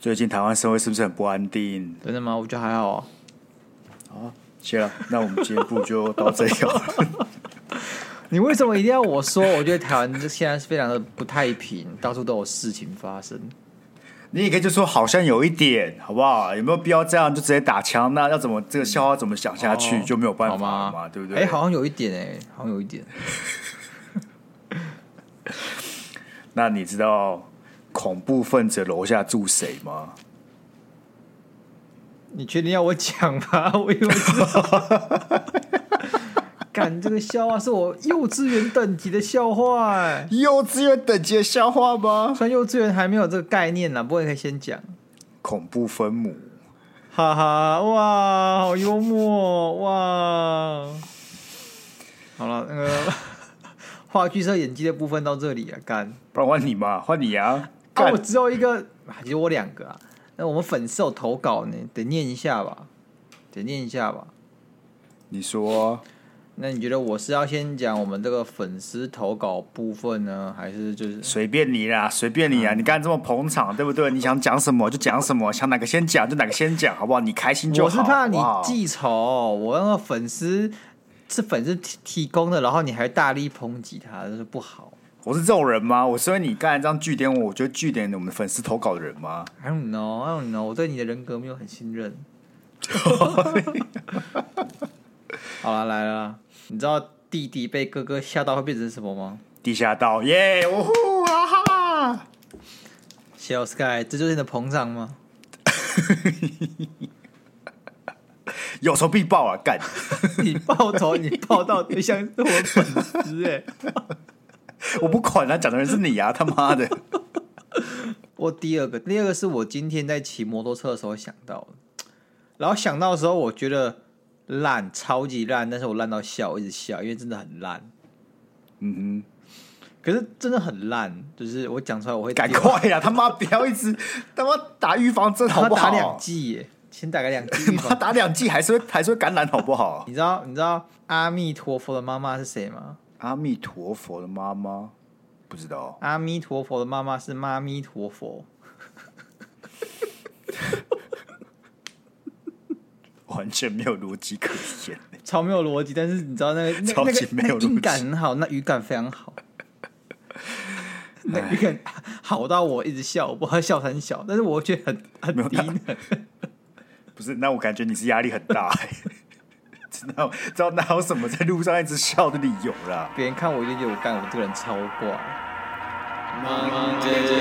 最近台湾社会是不是很不安定？真的吗？我觉得还好啊。好，谢了，那我们今天不就到这里了。你为什么一定要我说？我觉得台湾现在是非常的不太平，到处都有事情发生。你也可以就说好像有一点，好不好？有没有必要这样就直接打枪？那要怎么这个笑话怎么想下去、哦、就没有办法嘛，吗对不对？哎、欸，好像有一点哎、欸，好像有一点。那你知道恐怖分子楼下住谁吗？你确定要我讲吗？我以为干这个笑话是我幼稚园等级的笑话、欸，幼稚园等级的笑话吗？虽然幼稚园还没有这个概念呢，不过可以先讲恐怖分母。哈哈，哇，好幽默哇！好了，那个 话剧社演技的部分到这里啊，干，不然换你嘛，换你啊！啊，我只有一个，其实我两个啊。那我们粉丝有投稿呢，得念一下吧，得念一下吧。你说。那你觉得我是要先讲我们这个粉丝投稿部分呢，还是就是随便你啦，随便你啊！嗯、你刚才这么捧场，对不对？你想讲什么就讲什么，想哪个先讲就哪个先讲，好不好？你开心就好。我是怕你记仇，好好我那个粉丝是粉丝提提供的，然后你还大力抨击他，这是不好。我是这种人吗？我是因为你刚才这样句点我，我觉得据点我们粉丝投稿的人吗？I don't know, I don't know，我对你的人格没有很信任。好了，来了，你知道弟弟被哥哥吓到会变成什么吗？地下道，耶！呜呼啊哈！小 Sky，这就是你的膨胀吗？有仇必报啊！干！你报仇，你报到对象是我粉丝哎！我不管他、啊、讲的人是你啊！他妈的！我第二个，第二个是我今天在骑摩托车的时候想到的，然后想到的时候，我觉得。烂，超级烂，但是我烂到笑，一直笑，因为真的很烂。嗯哼，可是真的很烂，就是我讲出来我会赶快呀！他 妈不要一直他妈打预防针好不好？打两剂耶，先打个两剂，妈打两剂还是会还是会感染好不好？你知道你知道阿弥陀佛的妈妈是谁吗？阿弥陀佛的妈妈不知道。阿弥陀佛的妈妈是妈咪陀佛。完全没有逻辑可言，超没有逻辑。但是你知道那个那个那个音感很好，那语感非常好，那语感 好到我一直笑，我不知道笑很小，但是我觉得很很低能。不是，那我感觉你是压力很大，知道知道哪有什么在路上一直笑的理由啦？别人看我就觉得我干，我这个人超怪。妈姐姐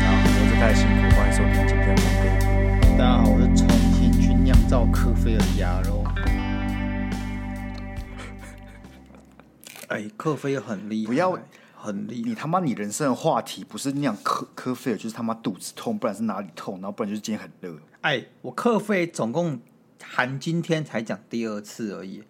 好，我是太辛苦，欢迎收听今天的。大家好，我是重新去酿造科菲尔的鸭肉。哎，科菲尔很厉害，不要很厉害。你他妈，你人生的话题不是酿科科菲尔，就是他妈肚子痛，不然是哪里痛，然后不然就是今天很热。哎，我课费总共含今天才讲第二次而已，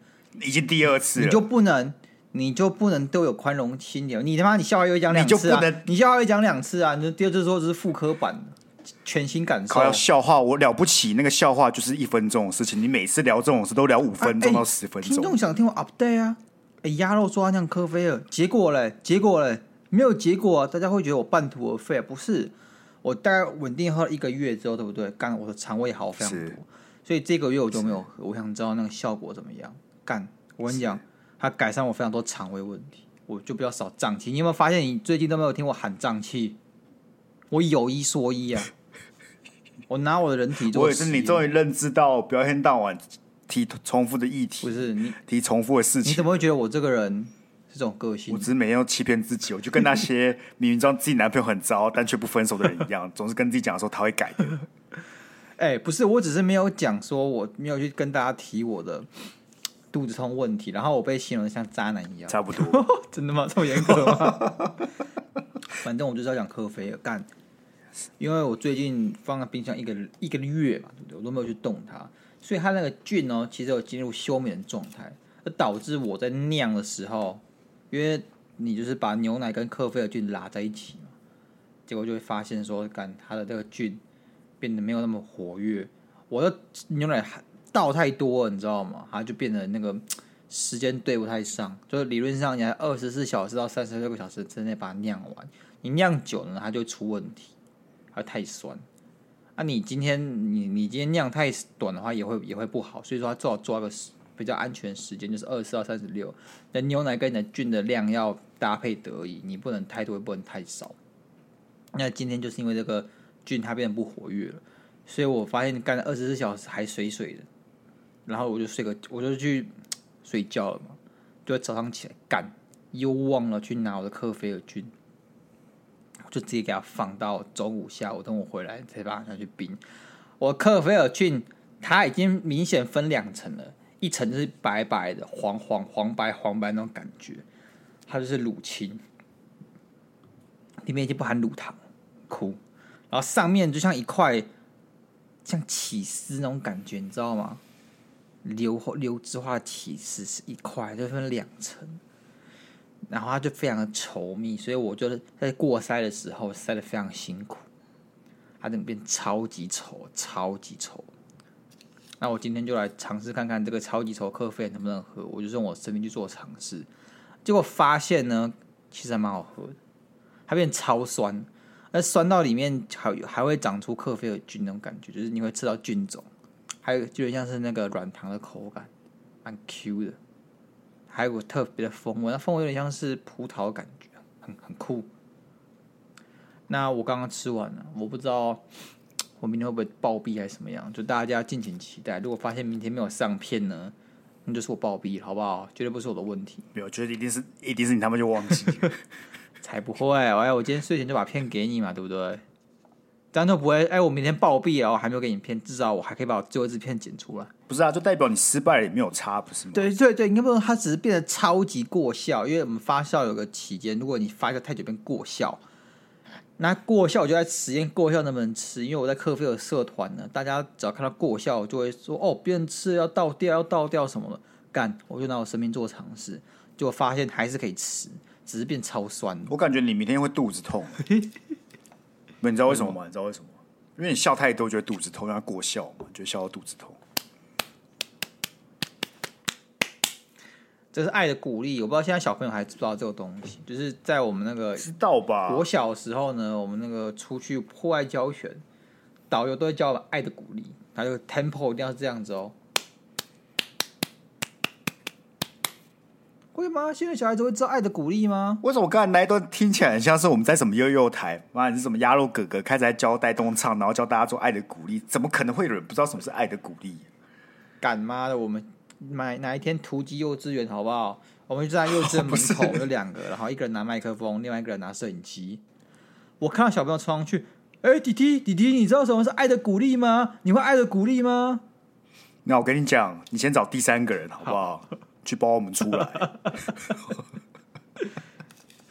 已经第二次了，你就不能，你就不能都有宽容心点？你他妈，你笑话又讲两次啊？你笑话又讲两次啊？你第二次说这是副科版的。全新感受。靠，笑话我了不起，那个笑话就是一分钟的事情。你每次聊这种事都聊五分钟到十分钟。听众想听我 update 啊？哎，鸭肉说他像科菲尔，结果嘞？结果嘞？没有结果啊！大家会觉得我半途而废，不是？我大概稳定喝了一个月之后，对不对？干，我的肠胃好非常多，所以这个月我就没有喝。我想知道那个效果怎么样？干，我跟你讲，它改善我非常多肠胃问题，我就比较少胀气。你有没有发现，你最近都没有听我喊胀气？我有一说一啊。我拿我的人体做，我也是你终于认知到，不要一天到晚提重复的议题，不是你提重复的事情。你怎么会觉得我这个人是这种个性？我只是每天要欺骗自己，我就跟那些明明知道自己男朋友很糟但却不分手的人一样，总是跟自己讲说他会改的。哎、欸，不是，我只是没有讲说我没有去跟大家提我的肚子痛问题，然后我被形容的像渣男一样，差不多。真的吗？这么严格吗？反正我就是要讲科菲尔干。因为我最近放在冰箱一个一个月嘛，对不对？我都没有去动它，所以它那个菌呢，其实有进入休眠的状态，而导致我在酿的时候，因为你就是把牛奶跟克菲尔菌拉在一起嘛，结果就会发现说，感它的这个菌变得没有那么活跃，我的牛奶倒太多了，你知道吗？它就变得那个时间对不太上，就是理论上你还二十四小时到三十六个小时之内把它酿完。你酿久了它就出问题，它太酸。啊，你今天你你今天酿太短的话，也会也会不好。所以说，它最好抓个比较安全时间，就是二十四到三十六。那牛奶跟你的菌的量要搭配得宜，你不能太多，也不能太少。那今天就是因为这个菌它变得不活跃了，所以我发现干了二十四小时还水水的，然后我就睡个，我就去睡觉了嘛，就早上起来干，又忘了去拿我的克菲尔菌。就直接给它放到中午下午，等我回来再把它拿去冰。我克菲尔菌它已经明显分两层了，一层是白白的、黄黄黄白黄白那种感觉，它就是乳清，里面已经不含乳糖，酷。然后上面就像一块像起司那种感觉，你知道吗？流流质化的起司是一块，就分两层。然后它就非常的稠密，所以我觉得在过筛的时候筛的非常辛苦，它整变超级稠，超级稠。那我今天就来尝试看看这个超级稠克菲能不能喝，我就用我生命去做尝试，结果发现呢，其实还蛮好喝的，它变超酸，而酸到里面还还会长出克菲尔菌那种感觉，就是你会吃到菌种，还有就像是那个软糖的口感，蛮 Q 的。还有个特别的风味，那风味有点像是葡萄感觉，很很酷。那我刚刚吃完了，我不知道我明天会不会暴毙还是什么样，就大家敬请期待。如果发现明天没有上片呢，那就是我暴毙了，好不好？绝对不是我的问题。没有，觉得一定是一定是你他妈就忘记了，才不会！哎，我今天睡前就把片给你嘛，对不对？这样就不会，哎，我明天暴毙了，我还没有给你片，至少我还可以把我最后一支片剪出来。不是啊，就代表你失败了也没有差，不是吗？对对对，应该不能，它只是变得超级过效，因为我们发酵有个期间，如果你发酵太久变过效，那过效我就在实验过效能不能吃，因为我在克菲尔社团呢，大家只要看到过效，就会说哦，别人吃要倒掉，要倒掉什么的，干，我就拿我生命做尝试，结果发现还是可以吃，只是变超酸。我感觉你明天会肚子痛。你知道为什么吗？你知道为什么？因为你笑太多，觉得肚子痛，让它过笑嘛，就笑到肚子痛。这是爱的鼓励，我不知道现在小朋友还知不知道这个东西。就是在我们那个知道吧？我小时候呢，我们那个出去户外教学，导游都会教我们爱的鼓励，还有 tempo 一定要是这样子哦。会吗？现在小孩子会知道爱的鼓励吗？为什么我刚才那一段听起来很像是我们在什么幼幼台？妈，你是什么鸭肉哥哥开始在教带动唱，然后教大家做爱的鼓励？怎么可能会有人不知道什么是爱的鼓励？干妈的，我们买哪一天突击幼稚园好不好？我们就在幼稚园门 口有两个，然后一个人拿麦克风，另外一个人拿摄影机。我看到小朋友冲上去，哎、欸，弟弟弟弟，你知道什么是爱的鼓励吗？你会爱的鼓励吗？那我跟你讲，你先找第三个人好不好？好去帮我们出来！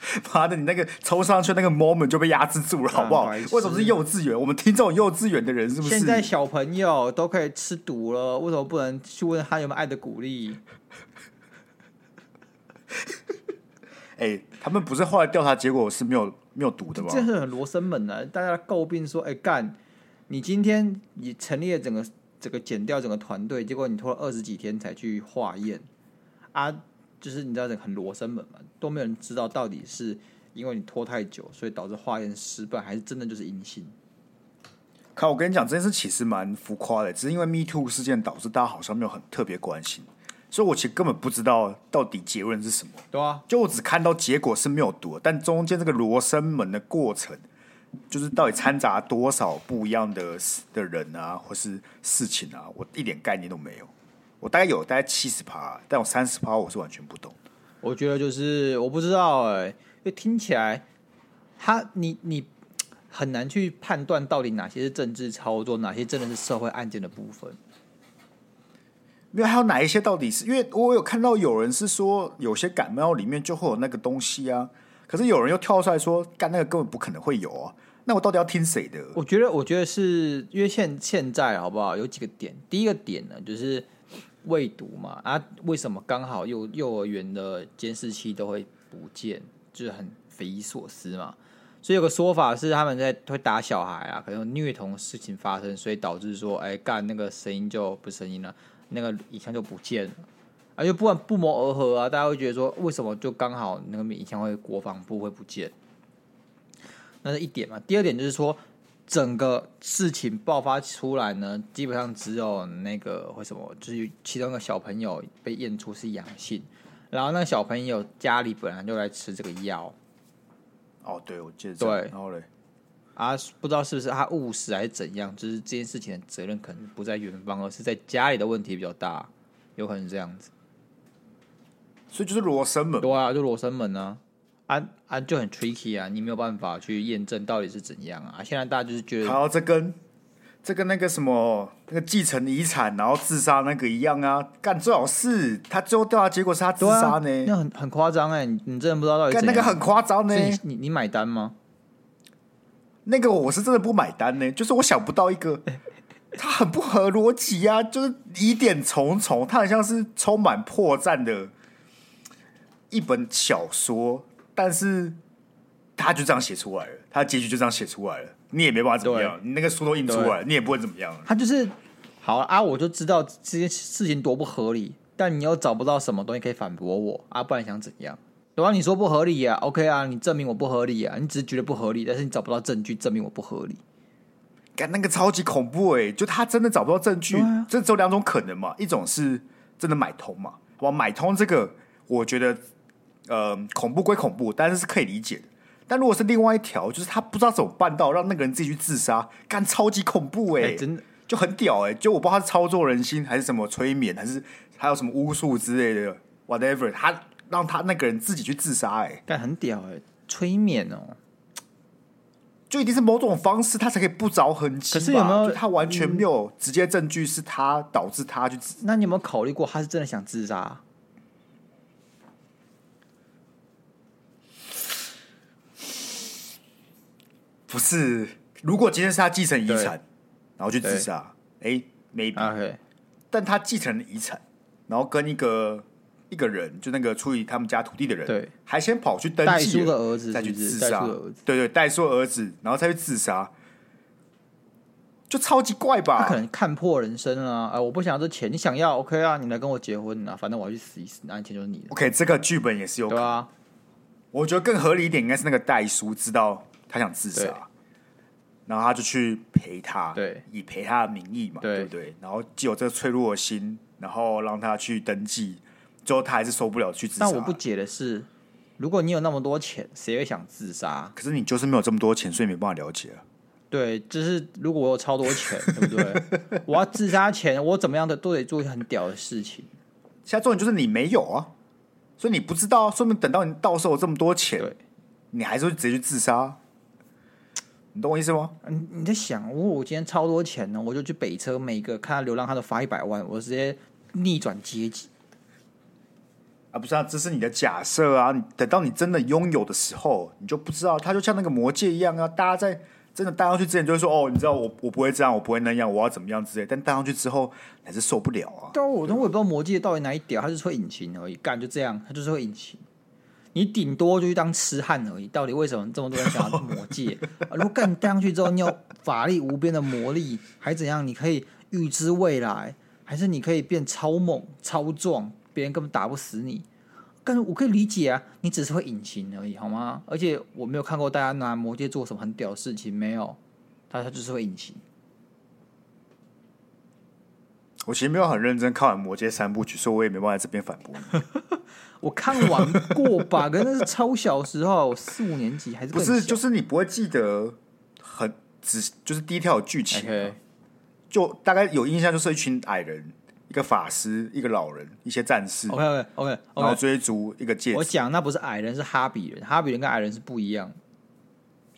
妈的，你那个冲上去那个 moment 就被压制住了，好不好？为什么是幼稚园？我们听这种幼稚园的人是不是？现在小朋友都可以吃毒了，为什么不能去问他有没有爱的鼓励？哎、欸，他们不是后来调查结果是没有没有毒的吗？这是很罗生门的，大家诟病说：“哎、欸，干，你今天你成立了整个整个减掉整个团队，结果你拖了二十几天才去化验。”啊，就是你知道这很罗生门嘛，都没有人知道到底是因为你拖太久，所以导致化验失败，还是真的就是阴性。看，我跟你讲，这件事其实蛮浮夸的，只是因为 Me Too 事件导致大家好像没有很特别关心，所以我其实根本不知道到底结论是什么。对啊，就我只看到结果是没有毒，但中间这个罗生门的过程，就是到底掺杂多少不一样的的人啊，或是事情啊，我一点概念都没有。我大概有大概七十趴，但我三十趴我是完全不懂。我觉得就是我不知道哎、欸，因为听起来他你你很难去判断到底哪些是政治操作，哪些真的是社会案件的部分。因为还有哪一些到底是？因为我有看到有人是说有些感冒里面就会有那个东西啊，可是有人又跳出来说干那个根本不可能会有啊。那我到底要听谁的？我觉得我觉得是因为现现在好不好？有几个点，第一个点呢就是。未读嘛啊？为什么刚好幼幼儿园的监视器都会不见？就是很匪夷所思嘛。所以有个说法是他们在会打小孩啊，可能虐童事情发生，所以导致说，哎，干那个声音就不声音了，那个影像就不见了。啊，就不管不谋而合啊，大家会觉得说，为什么就刚好那个影像会国防部会不见？那是一点嘛。第二点就是说，整个事情爆发出来呢，基本上只有那个为什么，就是其中一个小朋友被验出是阳性，然后那个小朋友家里本来就来吃这个药。哦，对，我记得。对，然后嘞，啊，不知道是不是他误食还是怎样，就是这件事情的责任可能不在远方，而是在家里的问题比较大，有可能是这样子。所以就是罗生门，对啊，就罗生门啊，啊啊就很 tricky 啊，你没有办法去验证到底是怎样啊。现在大家就是觉得，好，这跟这跟那个什么那个继承遗产然后自杀那个一样啊，干最好是他最后调查结果是他自杀呢，啊、那很很夸张哎，你真的不知道到底是。干那个很夸张呢，你你，你买单吗？那个我是真的不买单呢，就是我想不到一个，他很不合逻辑啊，就是疑点重重，他很像是充满破绽的。一本小说，但是他就这样写出来了，他的结局就这样写出来了，你也没办法怎么样，你那个书都印出来，你也不会怎么样。他就是好啊，我就知道这件事情多不合理，但你又找不到什么东西可以反驳我啊，不然想怎样？对吧？你说不合理啊，OK 啊，你证明我不合理啊，你只是觉得不合理，但是你找不到证据证明我不合理。干那个超级恐怖哎、欸，就他真的找不到证据，啊、这只有两种可能嘛，一种是真的买通嘛，哇，买通这个我觉得。呃，恐怖归恐怖，但是是可以理解的。但如果是另外一条，就是他不知道怎么办到让那个人自己去自杀，干超级恐怖哎、欸欸，真的就很屌哎、欸！就我不知道他是操作人心，还是什么催眠，还是还有什么巫术之类的，whatever。他让他那个人自己去自杀哎、欸，干很屌哎、欸，催眠哦，就一定是某种方式，他才可以不着痕迹。可是有没有他完全没有直接证据是他导致他去自？那你有没有考虑过他是真的想自杀？不是，如果今天是他继承遗产，然后去自杀，哎，maybe. 但他继承了遗产，然后跟一个一个人，就那个处理他们家土地的人，对，还先跑去登记，代书的儿子再去自杀，对对，代叔儿子，然后再去自杀，就超级怪吧？他可能看破人生啊！哎，我不想要这钱，你想要 OK 啊？你来跟我结婚啊？反正我要去死一死，那钱就是你的。OK，这个剧本也是有可能，对啊。我觉得更合理一点，应该是那个代叔知道。他想自杀，然后他就去陪他，对，以陪他的名义嘛，对，对不对？然后既有这个脆弱的心，然后让他去登记，最后他还是受不了去自杀。但我不解的是，如果你有那么多钱，谁会想自杀？可是你就是没有这么多钱，所以没办法了解啊。对，就是如果我有超多钱，对不对？我要自杀前，我怎么样的都得做一个很屌的事情。现在重点就是你没有啊，所以你不知道，说明等到你到时候有这么多钱，你还是会直接去自杀。你懂我意思吗？你你在想，如果我今天超多钱呢，我就去北车，每个看到流浪汉都发一百万，我直接逆转阶级啊！不是啊，这是你的假设啊！你等到你真的拥有的时候，你就不知道，他就像那个魔戒一样啊！大家在真的戴上去之前，就会说：“哦，你知道我我不会这样，我不会那样，我要怎么样之类。”但戴上去之后，还是受不了啊！对啊，我都我也不知道魔戒到底哪一点，他就是会引擎而已，干就这样，他就是会引擎。你顶多就去当痴汉而已，到底为什么这么多人想要魔戒？如果干戴上去之后，你有法力无边的魔力，还怎样？你可以预知未来，还是你可以变超猛、超壮，别人根本打不死你？但是我可以理解啊，你只是会隐形而已，好吗？而且我没有看过大家拿魔戒做什么很屌的事情，没有，大家就是会隐形。我其实没有很认真看完魔戒三部曲，所以我也没办法在这边反驳你。我看完过吧，可是那是超小时候，四五年级还是不是？就是你不会记得很只就是第一条剧情.就大概有印象，就是一群矮人，一个法师，一个老人，一些战士。OK OK OK，, okay. 然后追逐一个戒指。我讲那不是矮人，是哈比人。哈比人跟矮人是不一样。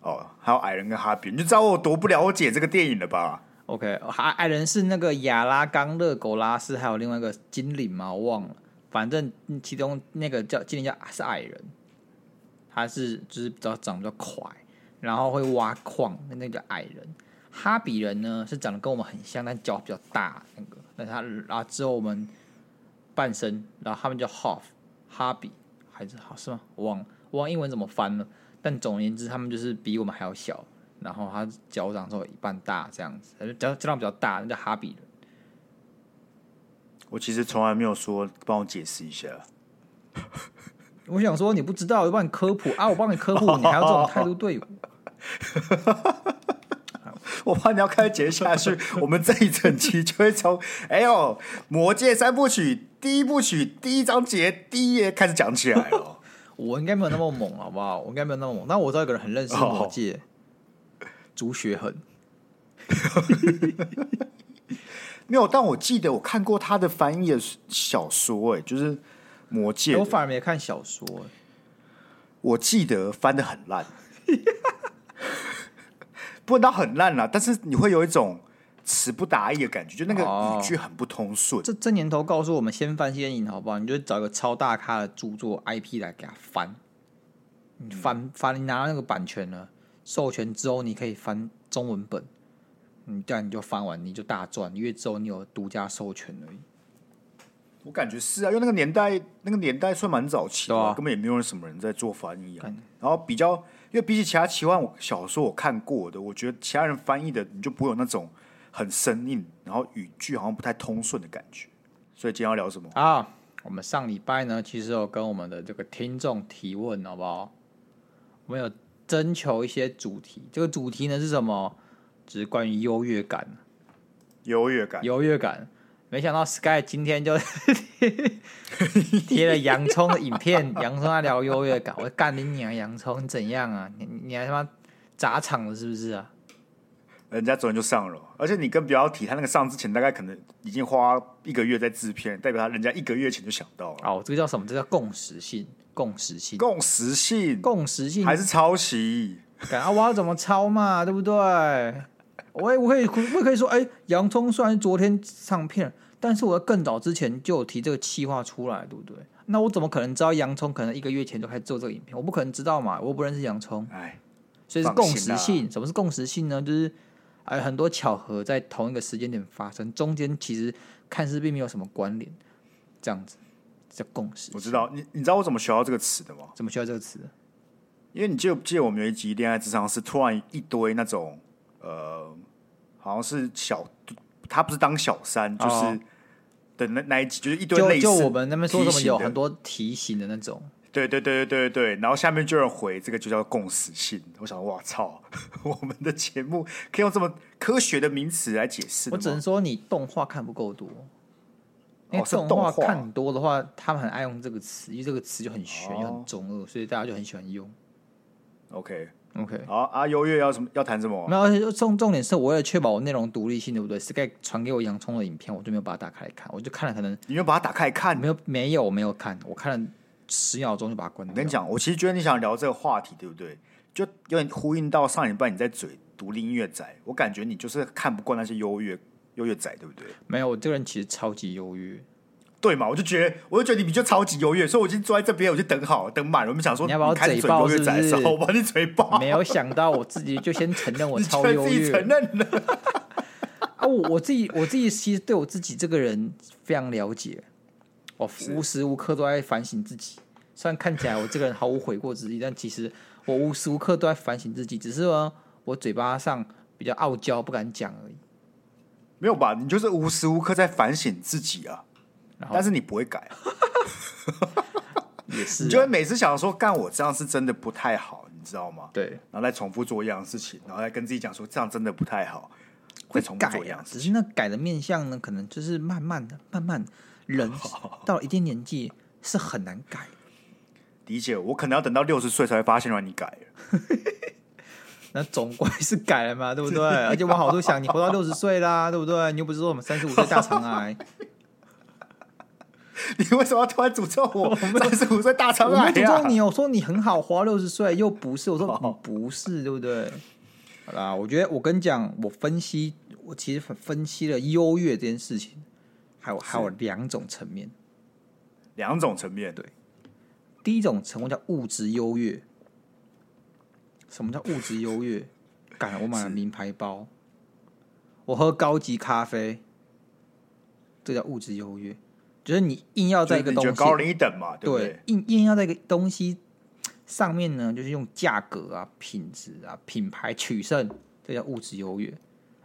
哦，还有矮人跟哈比人，你就知道我多不了解这个电影了吧？OK，矮矮人是那个亚拉冈、勒狗拉斯，还有另外一个精灵嘛，我忘了。反正其中那个叫精灵叫是矮人，他是就是比较长得比较快，然后会挖矿，那个矮人。哈比人呢是长得跟我们很像，但脚比较大那个。那他然后之后我们半身，然后他们叫 half 哈比还是好是吗？我忘了，我忘英文怎么翻了。但总而言之，他们就是比我们还要小。然后他脚掌之后一半大这样子，脚脚掌比较大，那叫哈比人。我其实从来没有说，帮我解释一下。我想说你不知道，我帮你科普啊！我帮你科普，你还要这种态度对我？我怕你要开始接下去，我们这一整期就会从哎呦魔戒三部曲第一部曲第一章节第一页开始讲起来了。我应该没有那么猛，好不好？我应该没有那么猛。那我知道一个人很认识魔戒，朱、哦、学恒。没有，但我记得我看过他的翻译的小说，哎，就是魔戒。我反而没看小说，我记得翻的很烂。不能到很烂啦，但是你会有一种词不达意的感觉，就那个语句很不通顺。这这年头告诉我们，先翻先赢，好不好？你就找一个超大咖的著作 IP 来给他翻，你翻翻，你拿到那个版权了，授权之后，你可以翻中文本，你这样你就翻完，你就大赚，因为之后你有独家授权而已。我感觉是啊，因为那个年代，那个年代算蛮早期的，啊，根本也没有什么人在做翻译啊，然后比较。因为比起其他奇幻小说我看过的，我觉得其他人翻译的你就不会有那种很生硬，然后语句好像不太通顺的感觉。所以今天要聊什么啊？我们上礼拜呢，其实有跟我们的这个听众提问，好不好？我们有征求一些主题，这个主题呢是什么？只是关于优越感，优越感，优越感。没想到 Sky 今天就 贴了洋葱的影片，洋葱在聊优越感。我干你娘，洋葱你怎样啊？你你还他妈砸场了是不是啊？人家昨天就上了，而且你更不要提，他那个上之前大概可能已经花一个月在制片，代表他人家一个月前就想到了。哦，这个叫什么？这个、叫共识性，共识性，共识性，共识性，还是抄袭？啊，我要怎么抄嘛？对不对？我也我可以我也可以说，哎、欸，洋葱虽然昨天上片。但是我在更早之前就有提这个企划出来，对不对？那我怎么可能知道洋葱可能一个月前就开始做这个影片？我不可能知道嘛，我又不认识洋葱。哎，所以是共识性。什么是共识性呢？就是哎，很多巧合在同一个时间点发生，中间其实看似并没有什么关联，这样子叫共识。我知道你，你知道我怎么学到这个词的吗？怎么学到这个词的？因为你记不记得我们有一集恋爱智商是突然一堆那种呃，好像是小，他不是当小三，就是。哦的那那一集就是一堆类似，就我们那边说什么有很多题型的那种，对对对对对对，然后下面就有人回这个就叫共识性。我想，哇操，我们的节目可以用这么科学的名词来解释。我只能说你动画看不够多，因为动画看多的话，他们很爱用这个词，因为这个词就很玄又很中二，所以大家就很喜欢用。OK。OK，好啊，优越要什么？要谈什么？没有，而且重重点是，我为了确保我内容独立性，对不对？Sky 传给我洋葱的影片，我就没有把它打开来看，我就看了可能你没有把它打开来看？没有，没有，没有看，我看了十秒钟就把它关掉。我跟你讲，我其实觉得你想聊这个话题，对不对？就有点呼应到上礼拜你在嘴独立音乐仔，我感觉你就是看不惯那些优越优越仔，对不对？没有，我这个人其实超级优越。对嘛？我就觉得，我就觉得你比较超级优越，所以我已经坐在这边，我就等好等满了。我们想说，你要把我嘴爆是不是？我把你嘴爆。没有想到我自己就先承认我 超优越，承认了。啊，我我自己我自己其实对我自己这个人非常了解，我无时无刻都在反省自己。虽然看起来我这个人毫无悔过之意，但其实我无时无刻都在反省自己，只是说我嘴巴上比较傲娇，不敢讲而已。没有吧？你就是无时无刻在反省自己啊。但是你不会改，也是、啊，你就会每次想说，干我这样是真的不太好，你知道吗？对，然后再重复做一样的事情，然后再跟自己讲说，这样真的不太好，会重复做一样的事情。只是那改的面相呢，可能就是慢慢的、慢慢，人到一定年纪是很难改。理解，我可能要等到六十岁才会发现，让你改了。那总归是改了嘛，对不对？而且我好处想，你活到六十岁啦，对不对？你又不是说我们三十五岁大肠癌。你为什么要突然诅咒我？三十五岁大肠癌啊！我没诅咒你，我说你很好，活到六十岁又不是，我说你不是，对不对？好啦，我觉得我跟你讲，我分析，我其实分析了优越这件事情，还有还有两种层面，两种层面。对，第一种成功叫物质优越。什么叫物质优越？干，我买了名牌包，我喝高级咖啡，这叫物质优越。就是你硬要在一个东西高人一等嘛，对不对？对，硬硬要在一个东西上面呢，就是用价格啊、品质啊、品牌取胜，这叫物质优越。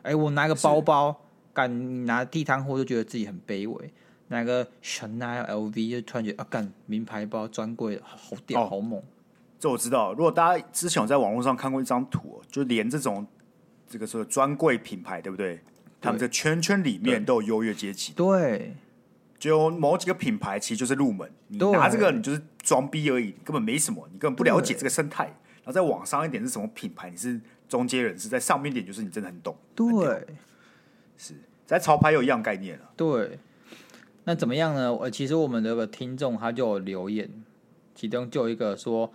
哎，我拿个包包，敢拿地摊货就觉得自己很卑微；拿个 Chanel、LV 就突然觉得啊，干名牌包专柜好屌、好猛。这我知道。如果大家之前有在网络上看过一张图，就连这种这个说专柜品牌，对不对？他们在圈圈里面都有优越阶级。对，就某几个品牌其实就是入门，你拿这个你就是装逼而已，根本没什么，你根本不了解这个生态。然后再往上一点是什么品牌？你是中间人士，在上面一点就是你真的很懂。对，是在潮牌有一样概念了。对。那怎么样呢？呃，其实我们的个听众他就有留言，其中就有一个说，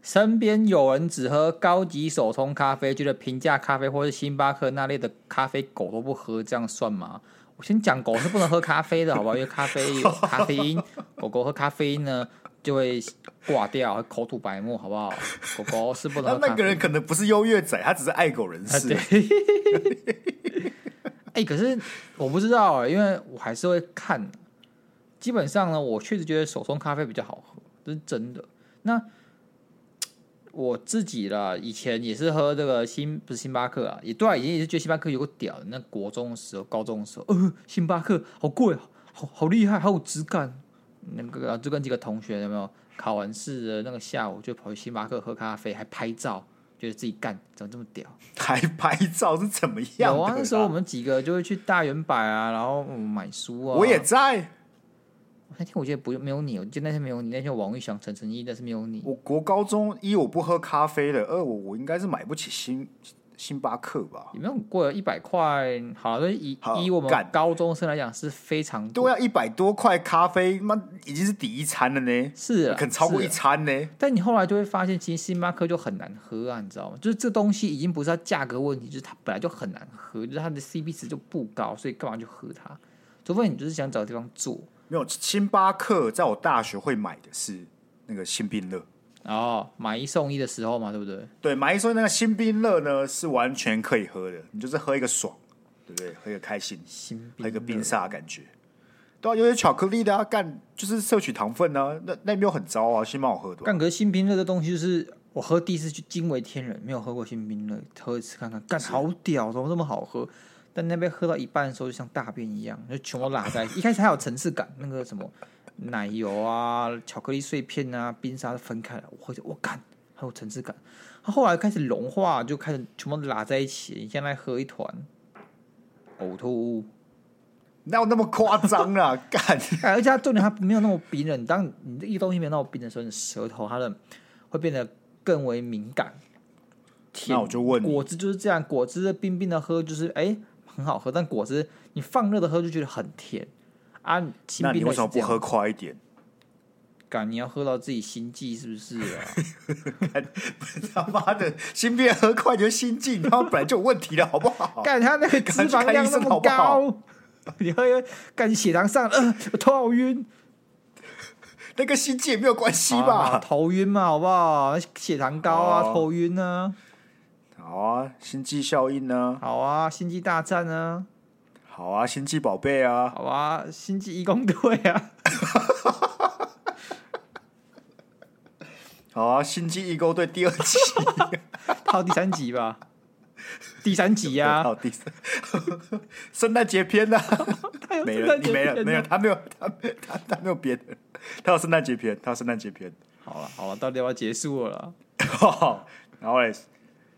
身边有人只喝高级手冲咖啡，觉得平价咖啡或是星巴克那类的咖啡狗都不喝，这样算吗？我先讲，狗是不能喝咖啡的，好不好？因为咖啡有咖啡因，狗狗喝咖啡因呢就会挂掉，会口吐白沫，好不好？狗狗是不能喝。那那个人可能不是优越仔，他只是爱狗人士。对。哎、欸，可是我不知道，因为我还是会看。基本上呢，我确实觉得手冲咖啡比较好喝，这是真的。那我自己啦，以前也是喝这个星，不是星巴克啊，也对啊，以前也是觉得星巴克有个屌的。那国中的时候、高中的时候，呃，星巴克好贵，好好厉害，好有质感。那个就跟几个同学有没有考完试的那个下午，就跑去星巴克喝咖啡，还拍照，觉得自己干怎么这么屌？还拍照是怎么样？有啊，那时候我们几个就会去大圆百啊，然后买书啊。我也在。那天我觉得不没有你，我记得那天没有你。那天王玉祥、陈晨一，但是没有你。我国高中一我不喝咖啡的，二我我应该是买不起星星巴克吧？也没有很贵，一百块。好，所以以以我们高中生来讲是非常都要一百多块咖啡，妈已经是第一餐了呢。是啊，可能超过一餐呢。但你后来就会发现，其实星巴克就很难喝啊，你知道吗？就是这东西已经不是它价格问题，就是它本来就很难喝，就是它的 CP 值就不高，所以干嘛去喝它？除非你就是想找地方坐。没有星巴克，在我大学会买的是那个新冰乐哦，买一送一的时候嘛，对不对？对，买一送一那个新冰乐呢，是完全可以喝的，你就是喝一个爽，对不对？喝一个开心，喝一个冰沙的感觉。对啊，有些巧克力的啊，干就是摄取糖分啊，那那没有很糟啊，新蛮好喝的。干，可是星冰乐的东西就是我喝第一次就惊为天人，没有喝过新冰乐，喝一次看看，干好屌，怎么这么好喝？但那杯喝到一半的时候，就像大便一样，就全部拉在 一开始还有层次感，那个什么奶油啊、巧克力碎片啊、冰沙分开了，我喝着我干，还有层次感。它后来开始融化，就开始全部拉在一起。你现在喝一团，呕吐，哪有那么夸张啊？干！而且它重点它没有那么冰冷。当你这一东西没有那么冰的时候，你舌头它的会变得更为敏感。那我就问，果汁就是这样，果汁冰冰的喝就是哎。欸很好喝，但果汁你放热的喝就觉得很甜啊。那你为什么不喝快一点？干，你要喝到自己心悸是不是啊？他妈的，心变喝快就心悸，他本来就有问题了，好不好？干他那个脂肪量那么高，你喝干血糖上呃，头好晕。那跟心悸也没有关系吧？啊、头晕嘛，好不好？血糖高啊，哦、头晕呢、啊。好啊，星际效应呢？好啊，星际大战呢？好啊，星际宝贝啊！好啊，星际义工队啊！好啊，星际义工队第二集，到第三集吧？第三集呀、啊？到第三，圣诞节篇呢？没了，你没了，没有，他没有，他他他没有别的，他有圣诞节篇，他有圣诞节篇。好了，好了，到底要不要结束了？然后嘞。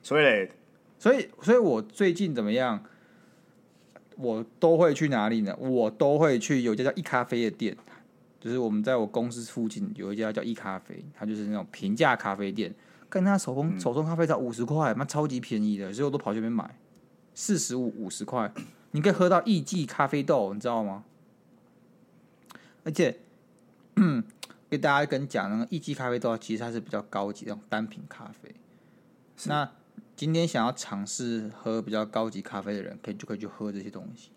所以，所以，所以我最近怎么样？我都会去哪里呢？我都会去有一家叫一咖啡的店，就是我们在我公司附近有一家叫一咖啡，它就是那种平价咖啡店，跟他手工手冲咖啡才五十块，妈超级便宜的，所以我都跑去那边买，四十五五十块，你可以喝到意季咖啡豆，你知道吗？而且，嗯，给大家跟讲，那个意季咖啡豆其实它是比较高级的那种单品咖啡，那。今天想要尝试喝比较高级咖啡的人，可以就可以去喝这些东西。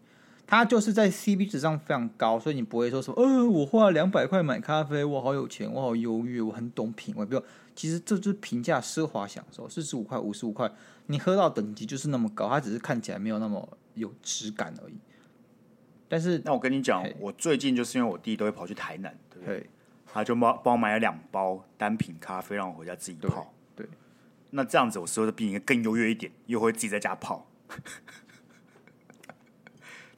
它就是在 CP 值上非常高，所以你不会说什么，呃，我花了两百块买咖啡，我好有钱，我好优越，我很懂品味。不，其实这就是平价奢华享受，四十五块、五十五块，你喝到等级就是那么高，它只是看起来没有那么有质感而已。但是，那我跟你讲，我最近就是因为我弟都会跑去台南，对不对？他就帮帮我买了两包单品咖啡，让我回家自己泡。那这样子，我说的比你更优越一点，又会自己在家泡。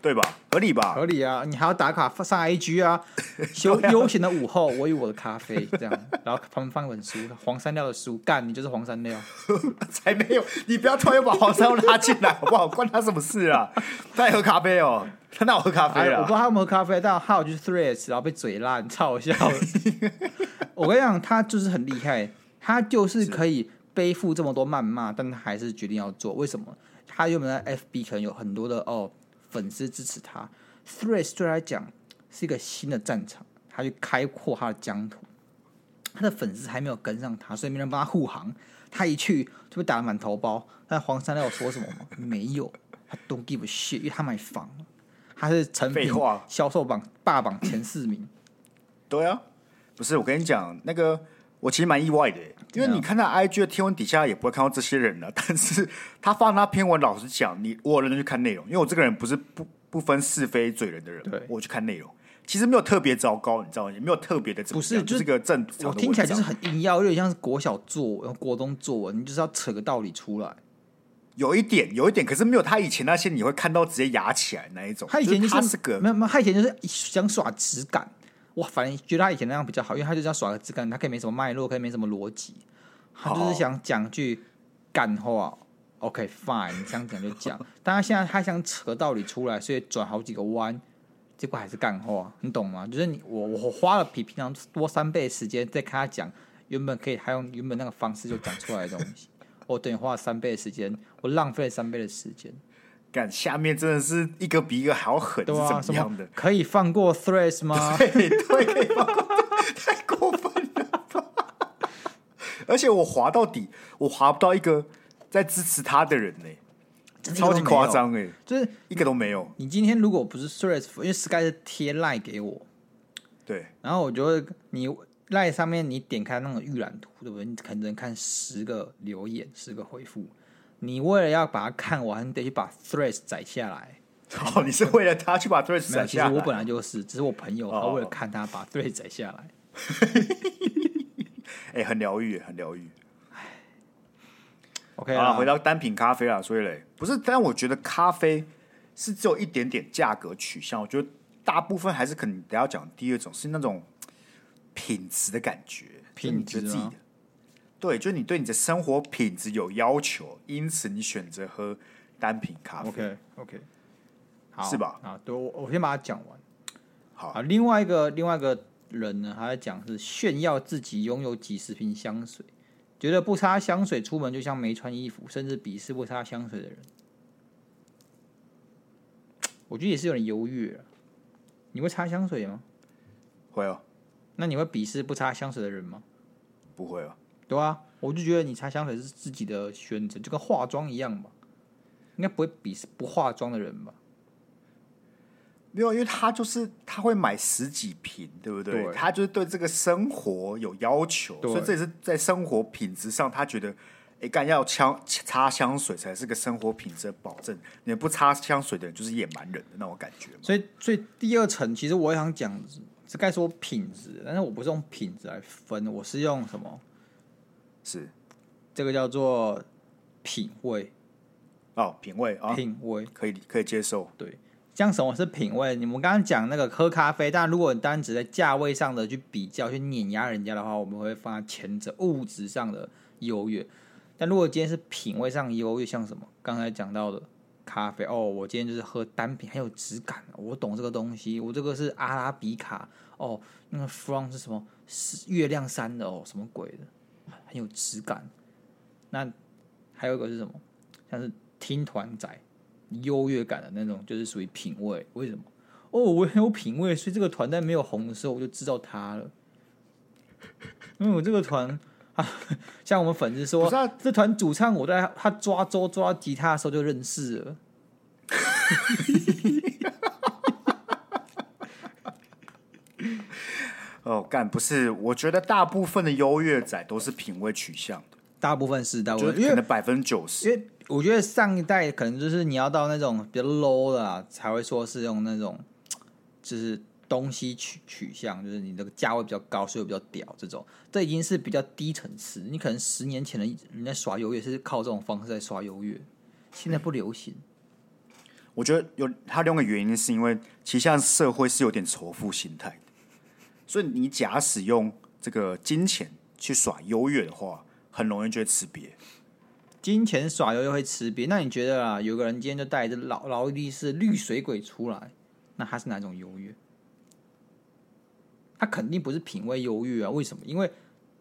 对吧？合理吧？合理啊！你还要打卡上 IG 啊，休悠闲的午后，我与我的咖啡这样，然后旁边放一本书，黄山料的书，干你就是黄山料，才没有！你不要突然又把黄山料拉进来好不好？关他什么事啊？他在喝咖啡哦，他那我喝咖啡了、哎？我不知道他有没有喝咖啡，但他有就是 Threads，然后被嘴烂，超好笑。我跟你讲，他就是很厉害，他就是可以背负这么多谩骂，但他还是决定要做。为什么？他原本在 FB 可能有很多的哦。粉丝支持他，Threads 对他来讲是一个新的战场，他去开阔他的疆土。他的粉丝还没有跟上他，所以没人帮他护航。他一去就被打得满头包。但黄山料有说什么吗？没有，他 don't give a shit，因为他买房，他是成品销售榜霸榜前四名。对啊，不是我跟你讲那个。我其实蛮意外的，因为你看到 IG 的贴文底下也不会看到这些人了。但是他发那篇文，老实讲，你我认真去看内容，因为我这个人不是不不分是非嘴人的人，对，我去看内容，其实没有特别糟糕，你知道吗？也没有特别的怎么样，不是，就是个正。我听起来就是很硬要，有点像是国小作文、国中作文，你就是要扯个道理出来。有一点，有一点，可是没有他以前那些你会看到直接牙起来那一种。他以前就是，就是是个没有没有，他以前就是想耍质感。我反正觉得他以前那样比较好，因为他就是要耍个质感，他可以没什么脉络，可以没什么逻辑，他就是想讲句干话。OK fine，你 想讲就讲。但他现在他想扯道理出来，所以转好几个弯，结果还是干话，你懂吗？就是你我我花了比平常多三倍时间在看他讲原本可以他用原本那个方式就讲出来的东西，我等于花了三倍的时间，我浪费了三倍的时间。干，下面真的是一个比一个还要狠，对啊，是怎么样的？可以放过 Threads 吗？对对，可以放过，太过分了。而且我滑到底，我滑不到一个在支持他的人呢，超级夸张哎，就是一个都没有。你今天如果不是 Threads，因为 Sky 是贴 Line 给我，对，然后我觉得你 Line 上面你点开那个预览图，对不对？你可能看十个留言，十个回复。你为了要把它看完，你得去把 Threads 载下来。哦，你是为了他去把 Threads 载下来？其实我本来就是，只是我朋友他为了看他把 Threads 载下来。哎、欸，很疗愈，很疗愈。OK 啊，回到单品咖啡啊，所以嘞，不是，但我觉得咖啡是只有一点点价格取向。我觉得大部分还是可能得要讲第二种，是那种品质的感觉，品质啊。对，就是你对你的生活品质有要求，因此你选择喝单品咖啡。OK，OK，okay, okay. 好，是吧？啊，对，我我先把它讲完。好啊，另外一个另外一个人呢，他在讲是炫耀自己拥有几十瓶香水，觉得不擦香水出门就像没穿衣服，甚至鄙视不擦香水的人。我觉得也是有点优越啊。你会擦香水吗？会哦。那你会鄙视不擦香水的人吗？不会啊。对啊，我就觉得你擦香水是自己的选择，就跟化妆一样吧，应该不会鄙视不化妆的人吧？没有，因为他就是他会买十几瓶，对不对？对，他就是对这个生活有要求，所以这也是在生活品质上，他觉得哎，干要擦擦香水才是个生活品质的保证。你不擦香水的人就是野蛮人的那种感觉。所以，所以第二层其实我也想讲是该说品质，但是我不是用品质来分，我是用什么？是，这个叫做品味哦，品味啊，品味可以可以接受。对，像什么是品味？你们刚刚讲那个喝咖啡，但如果你单只在价位上的去比较、去碾压人家的话，我们会放在前者物质上的优越。但如果今天是品味上优越，像什么刚才讲到的咖啡哦，我今天就是喝单品，很有质感，我懂这个东西。我这个是阿拉比卡哦，那个 from 是什么？是月亮山的哦，什么鬼的？很有质感，那还有一个是什么？像是听团仔，优越感的那种，就是属于品味。为什么？哦，我很有品味，所以这个团在没有红的时候，我就知道他了。因为我这个团啊，像我们粉丝说，啊、这团主唱，我在他抓周抓吉他的时候就认识了。哦，干不是，我觉得大部分的优越仔都是品味取向的，大部分是，大部分可能百分之九十。因为我觉得上一代可能就是你要到那种比较 low 的啊，才会说是用那种就是东西取取向，就是你这个价位比较高，所以比较屌这种。这已经是比较低层次，你可能十年前的人在耍优越是靠这种方式在耍优越，现在不流行。我觉得有它另外一个原因，是因为其实现在社会是有点仇富心态的，所以你假使用这个金钱去耍优越的话，很容易就会吃瘪。金钱耍优越会吃瘪，那你觉得啊，有个人今天就带着劳劳力士绿水鬼出来，那他是哪种优越？他肯定不是品味优越啊？为什么？因为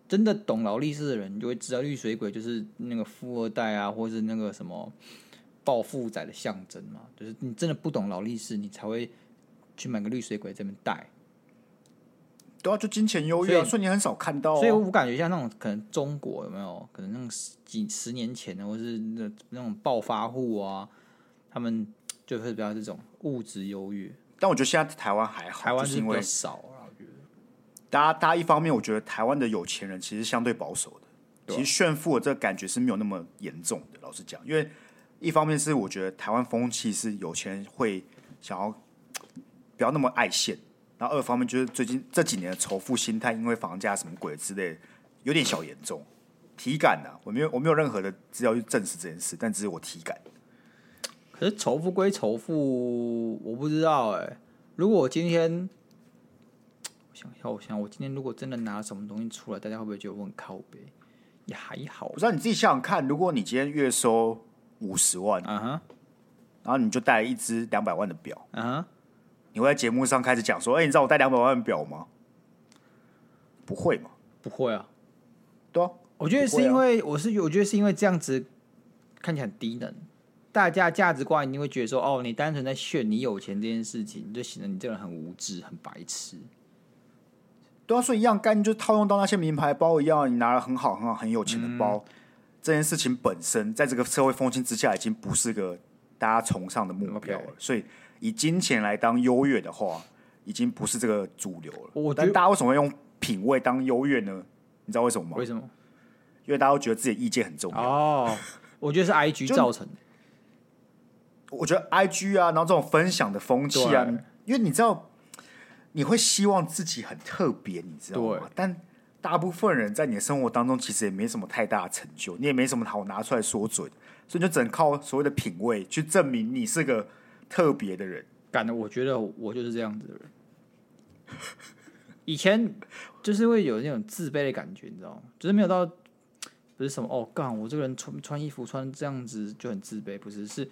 真的懂劳力士的人，就会知道绿水鬼就是那个富二代啊，或是那个什么。暴富仔的象征嘛，就是你真的不懂劳力士，你才会去买个绿水鬼这边戴。对啊，就金钱优越啊，所以，你很少看到啊。所以我感觉像那种可能中国有没有可能那种几十年前的，或是那那种暴发户啊，他们就会比较这种物质优越。但我觉得现在台湾还好，台湾是因为少啊。我觉得大家大家一方面，我觉得台湾的有钱人其实相对保守的，其实炫富的这个感觉是没有那么严重的。老实讲，因为。一方面是我觉得台湾风气是有钱人会想要不要那么爱现，然后二方面就是最近这几年的仇富心态，因为房价什么鬼之类，有点小严重。体感啊，我没有我没有任何的资料去证实这件事，但只是我体感。可是仇富归仇富，我不知道哎、欸。如果我今天，我想一下，我想我今天如果真的拿了什么东西出来，大家会不会觉得我很靠背？也还好。不知道你自己想想看，如果你今天月收。五十万，嗯哼，然后你就带了一只两百万的表，嗯哼，你会在节目上开始讲说，哎，你知道我带两百万表吗？不会吗？不会啊，对啊，我觉得是因为我是，我觉得是因为这样子看起来很低能，大家价值观一定会觉得说，哦，你单纯在炫你有钱这件事情，就显得你这个人很无知、很白痴。对啊，所以一样概念就套用到那些名牌包一样，你拿了很好、很好、很有钱的包。嗯这件事情本身，在这个社会风气之下，已经不是个大家崇尚的目标了。所以，以金钱来当优越的话，已经不是这个主流了。我但大家为什么会用品味当优越呢？你知道为什么吗？为什么？因为大家都觉得自己的意见很重要。哦，我觉得是 IG 造成的。我觉得 IG 啊，然后这种分享的风气啊，因为你知道，你会希望自己很特别，你知道吗？但大部分人在你的生活当中，其实也没什么太大的成就，你也没什么好拿出来说嘴，所以你就只能靠所谓的品味去证明你是个特别的人。感的，我觉得我就是这样子的人。以前就是会有那种自卑的感觉，你知道吗？就是没有到不是什么哦，干我这个人穿穿衣服穿这样子就很自卑，不是？是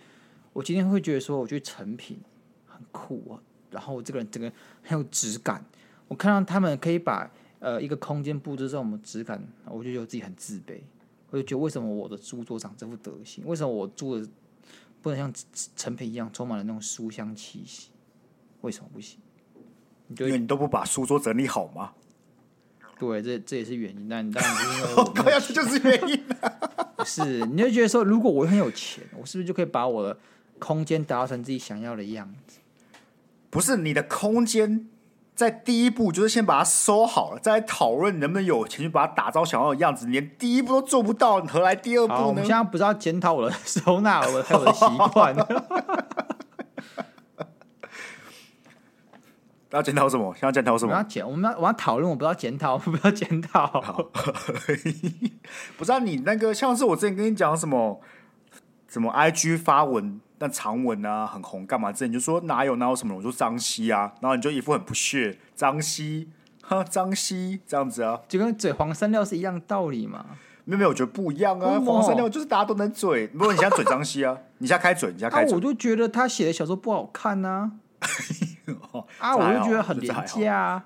我今天会觉得说，我觉得成品很酷啊，然后我这个人这个很有质感，我看到他们可以把。呃，一个空间布置这种质感，我就觉得自己很自卑。我就觉得为什么我的书桌长这副德行？为什么我住的不能像陈皮一样充满了那种书香气息？为什么不行？因为你都不把书桌整理好吗？对，这这也是原因。但当然是因为我高要求就是原因。是，你就觉得说，如果我很有钱，我是不是就可以把我的空间打造成自己想要的样子？不是你的空间。在第一步就是先把它收好了，再来讨论你能不能有钱去把它打造想要的样子。连第一步都做不到，你何来第二步呢？我们现在不是要检讨我的收纳，我还有我的习惯。要检讨什么？现在检讨什么？我要检，我们要我要讨论，我不要检讨，我不要检讨。不知道你那个，像是我之前跟你讲什么，什么 IG 发文。但长文啊很红，干嘛？这你就说哪有哪有什么？我说张希啊，然后你就一副很不屑，张希，哈，张希这样子啊，就跟嘴黄山料是一样道理嘛？没有没有，我觉得不一样啊。黄山料就是大家都能嘴，不过你现在嘴张希啊，你现在开嘴，你现在开嘴，啊、我就觉得他写的小说不好看呐、啊。啊，我就觉得很廉价啊。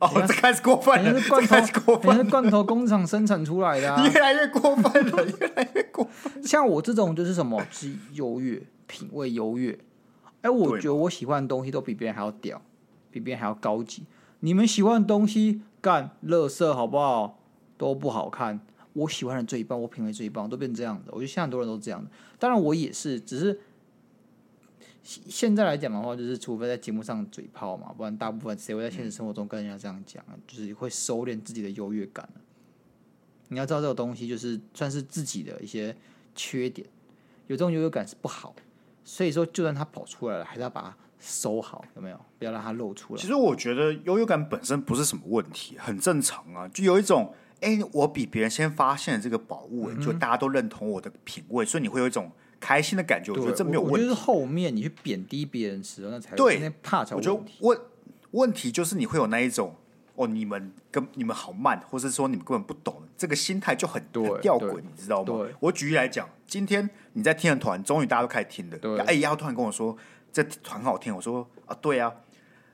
哦，这开始过分了，是罐头，你是罐头工厂生产出来的、啊，越来越过分了，越来越过分。像我这种就是什么，是优越。品味优越，哎，我觉得我喜欢的东西都比别人还要屌，比别人还要高级。你们喜欢的东西干乐色好不好？都不好看。我喜欢的最棒，我品味最棒，都变成这样的。我觉得现在很多人都这样的，当然我也是，只是现在来讲的话，就是除非在节目上嘴炮嘛，不然大部分谁会在现实生活中跟人家这样讲啊？就是会收敛自己的优越感。你要知道，这个东西就是算是自己的一些缺点，有这种优越感是不好。所以说，就算他跑出来了，还是要把它收好，有没有？不要让它露出来。其实我觉得优越感本身不是什么问题，很正常啊。就有一种，哎，我比别人先发现了这个宝物，就大家都认同我的品味，所以你会有一种开心的感觉，我觉得这没有问题。我觉得是后面你去贬低别人时候，那才对怕才。我觉得问问题就是你会有那一种哦，你们跟你们好慢，或是说你们根本不懂，这个心态就很很吊诡，你知道吗？我举例来讲，今天你在听的团，终于大家都开始听了，哎，丫头突然跟我说这团很好听，我说啊，对啊，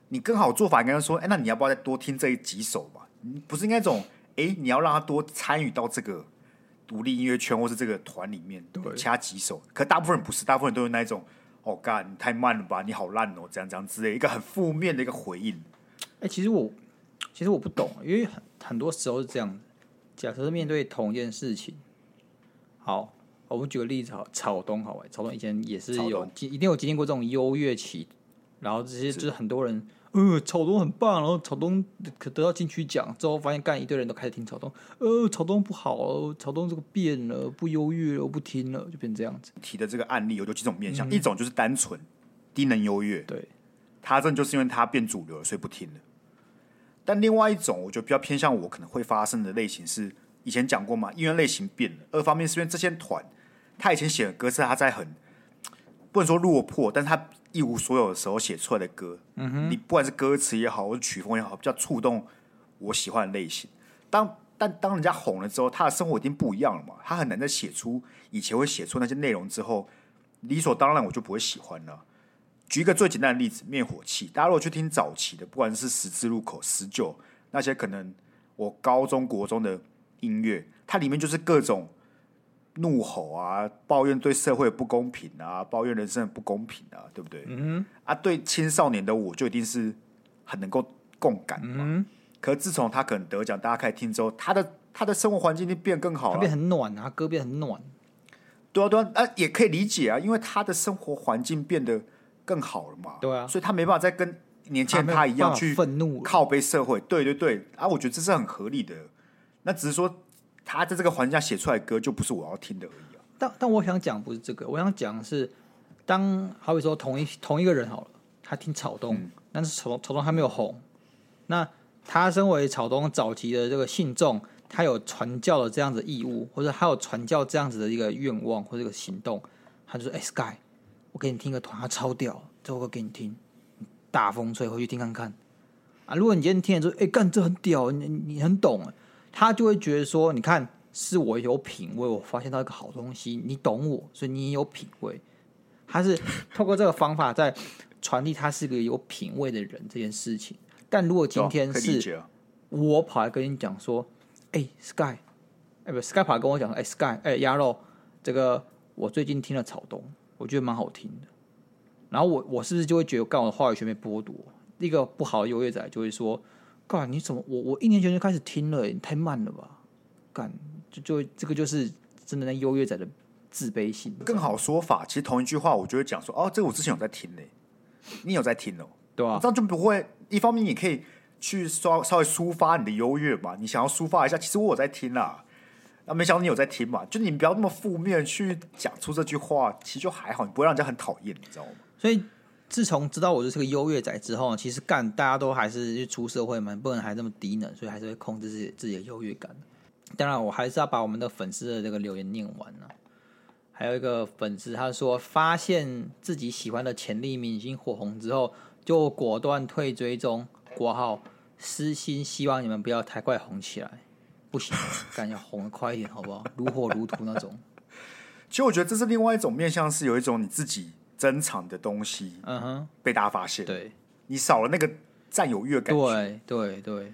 你更好做法应该说，哎，那你要不要再多听这几首吧？你不是应该这种，哎，你要让他多参与到这个。独立音乐圈或是这个团里面，对，掐几首，可大部分人不是，大部分人都是那一种，哦，干，你太慢了吧，你好烂哦，这样这样之类，一个很负面的一个回应。哎、欸，其实我其实我不懂，因为很很多时候是这样。假设是面对同一件事情，好，我们举个例子，好，草东好，草东以前也是有，一定有经历过这种优越期，然后这些就是很多人。呃，草东很棒，然后草东可得到金曲奖之后，发现干一堆人都开始听草东。呃，草东不好哦，草东这个变了，不优越了，我不听了，就变这样子。提的这个案例有几种面向，嗯、一种就是单纯低能优越，对，他这就是因为他变主流了，所以不听了。但另外一种，我觉得比较偏向我可能会发生的类型是，以前讲过嘛，音乐类型变了。二方面是因为这些团，他以前写的歌是他在很不能说落魄，但是他。一无所有的时候写出来的歌，嗯哼，你不管是歌词也好，或者曲风也好，比较触动我喜欢的类型。当但当人家红了之后，他的生活已经不一样了嘛，他很难再写出以前会写出那些内容之后，理所当然我就不会喜欢了。举一个最简单的例子，灭火器。大家如果去听早期的，不管是十字路口、十九那些，可能我高中国中的音乐，它里面就是各种。怒吼啊，抱怨对社会不公平啊，抱怨人生的不公平啊，对不对？嗯啊，对青少年的我就一定是很能够共感嘛。嗯、可是自从他可能得奖，大家开始听之后，他的他的生活环境就变更好了，他变很暖啊，歌变很暖。对啊，对啊，啊也可以理解啊，因为他的生活环境变得更好了嘛。对啊，所以他没办法再跟年轻人他一样去愤怒、靠背社会。对对对，啊，我觉得这是很合理的。那只是说。他在这个环境下写出来的歌，就不是我要听的而已啊。但但我想讲不是这个，我想讲的是，当好比说同一同一个人好了，他听草东，嗯、但是草草东还没有红，那他身为草东早期的这个信众，他有传教的这样子义务，或者他有传教这样子的一个愿望或者一个行动，他就说：“哎、欸、，Sky，我给你听个团，他超屌，这首歌给你听，大风吹回去听看看啊。如果你今天听了之后，哎、欸，干这很屌，你你很懂。”他就会觉得说：“你看，是我有品味，我发现到一个好东西，你懂我，所以你也有品味。”他是 透过这个方法在传递他是个有品味的人这件事情。但如果今天是我跑来跟你讲说：“哎、欸、，Sky，哎、欸、不，Sky 跑来跟我讲说：‘哎、欸、，Sky，哎、欸，鸭肉，这个我最近听了草东，我觉得蛮好听的。’然后我我是不是就会觉得，干我的话语权被剥夺？一个不好的优越仔就会说。”干，你怎么我我一年前就开始听了，你太慢了吧？干，就就这个就是真的那优越仔的自卑心。更好说法，其实同一句话，我就会讲说，哦，这个我之前有在听呢，你有在听哦，对啊，这样就不会。一方面，你可以去稍稍微抒发你的优越嘛，你想要抒发一下，其实我有在听啦。啊，没想到你有在听嘛，就你不要那么负面去讲出这句话，其实就还好，你不会让人家很讨厌，你知道吗？所以。自从知道我就是个优越仔之后，其实干大家都还是出社会嘛，不能还这么低能，所以还是会控制自己自己的优越感。当然，我还是要把我们的粉丝的这个留言念完了。还有一个粉丝他说，发现自己喜欢的潜力明星火红之后，就果断退追踪，括号私心希望你们不要太快红起来，不行，干要红的快一点，好不好？如火如荼那种。其实我觉得这是另外一种面向，是有一种你自己。珍藏的东西，嗯哼，被大家发现，对，你少了那个占有欲的感觉，对对对，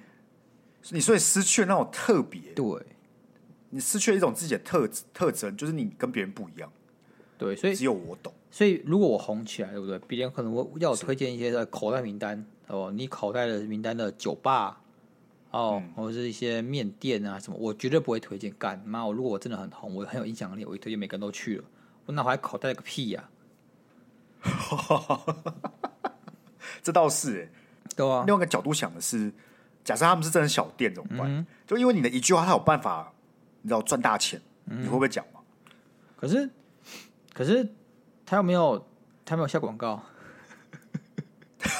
你所以失去了那种特别，对，你失去了一种自己的特特征，就是你跟别人不一样，对，所以只有我懂。所以如果我红起来，对不对？别人可能会要我推荐一些的口袋名单哦，你口袋的名单的酒吧哦，嗯、或者是一些面店啊什么，我绝对不会推荐。干妈，我如果我真的很红，我很有影响力，我一推荐每个人都去了，我哪还口袋个屁呀、啊？这倒是哎，对啊。另外一个角度想的是，假设他们是真的小店怎么办？嗯、就因为你的一句话，他有办法，你知道赚大钱，嗯、你会不会讲吗？可是，可是他有没有，他没有下广告。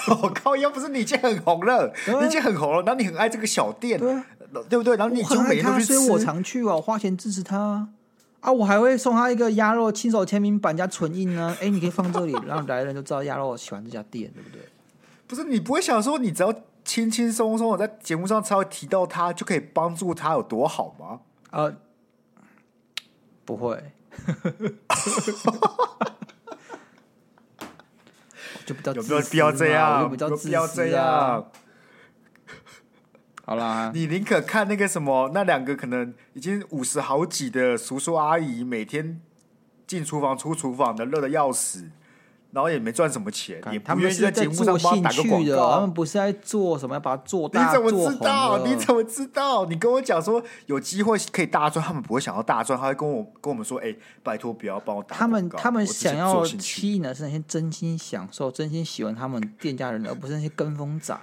我 靠！要不是你已经很红了，啊、你已经很红了，然后你很爱这个小店，对，啊、对不对？然后你就每天都去吃，所以我常去啊，我花钱支持他。啊，我还会送他一个鸭肉亲手签名版加唇印呢。哎，你可以放这里，让来的人就知道鸭肉喜欢这家店，对不对？不是你不会想说，你只要轻轻松松的在节目上稍微提到他，就可以帮助他有多好吗？呃，不会，就比较有没有必要这样？有比较必要这样？好啦，你宁可看那个什么，那两个可能已经五十好几的叔叔阿姨，每天进厨房出厨房的，热的要死。然后也没赚什么钱，也不愿意在节目上帮他打个广告。他们不是在做什么，要把它做大。你怎么知道？你怎么知道？你跟我讲说有机会可以大赚，他们不会想要大赚，他会跟我跟我们说：“哎、欸，拜托不要帮我打。”他们他们想要吸引的是那些真心享受、真心喜欢他们店家的人，而不是那些跟风仔。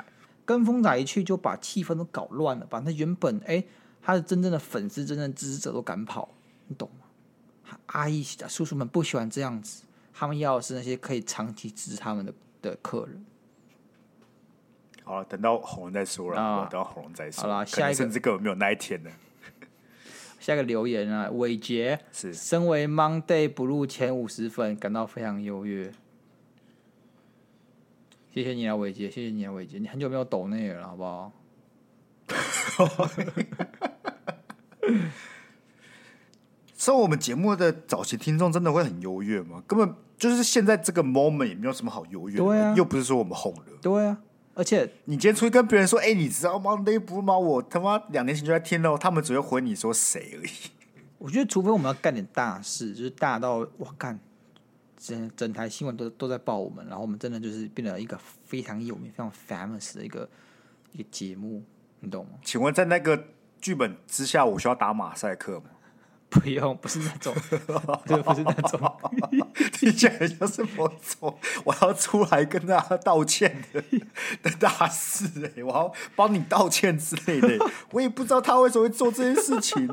跟风仔一去就把气氛都搞乱了，把那原本哎、欸、他的真正的粉丝、真正的支持者都赶跑，你懂吗？阿姨、叔叔们不喜欢这样子。他们要的是那些可以长期支持他们的的客人。好了，等到红了再说了。啊、等到红了再说。好了，下一个这个没有那一天呢。下一个留言啊，伟杰是身为 Monday Blue 前五十粉，感到非常优越。谢谢你啊，伟杰，谢谢你啊，伟杰，你很久没有抖内了，好不好？所以我们节目的早期听众真的会很优越吗？根本就是现在这个 moment 也没有什么好优越的。对啊，又不是说我们红了。对啊，而且你今天出去跟别人说，哎、欸，你知道吗？Monday Blue 吗？我他妈两年前就在听了，他们只会回你说谁而已。我觉得，除非我们要干点大事，就是大到我干，整整台新闻都都在报我们，然后我们真的就是变得一个非常有名、非常 famous 的一个一个节目，你懂吗？请问，在那个剧本之下，我需要打马赛克吗？不用，不是那种，对，不是那种，听起来像是某种我要出来跟大家道歉的的大事哎、欸，我要帮你道歉之类的，我也不知道他为什么会做这件事情。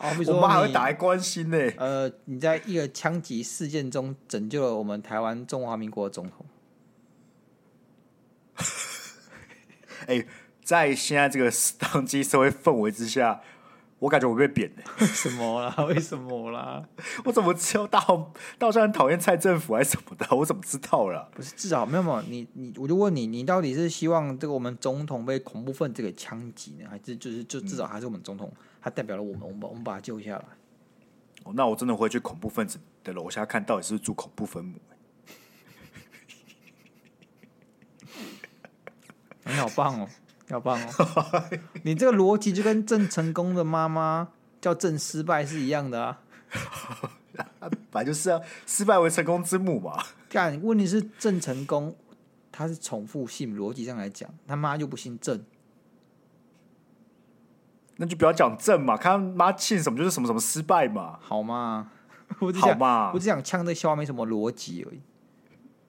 哦，我妈还会打来关心呢、欸。呃，你在一个枪击事件中拯救了我们台湾中华民国的总统。哎、欸，在现在这个当今社会氛围之下。我感觉我被贬了，为 什么啦？为什么啦？我怎么知道大大家很讨厌蔡政府还是什么的？我怎么知道了？不是至少没有没有你你，我就问你，你到底是希望这个我们总统被恐怖分子给枪击呢，还是就是就至少还是我们总统，他代表了我们，我们把我们把他救下来？哦，那我真的会去恐怖分子的楼下看到底是不是住恐怖分母？你好棒哦！你好棒哦！你这个逻辑就跟郑成功的妈妈叫郑失败是一样的啊！本来就是啊，失败为成功之母嘛。但，问题是郑成功他是重复姓，逻辑上来讲，他妈又不姓郑，那就不要讲正嘛，看他妈姓什么就是什么什么失败嘛，好吗？我好嘛，我只想呛这笑话没什么逻辑而已。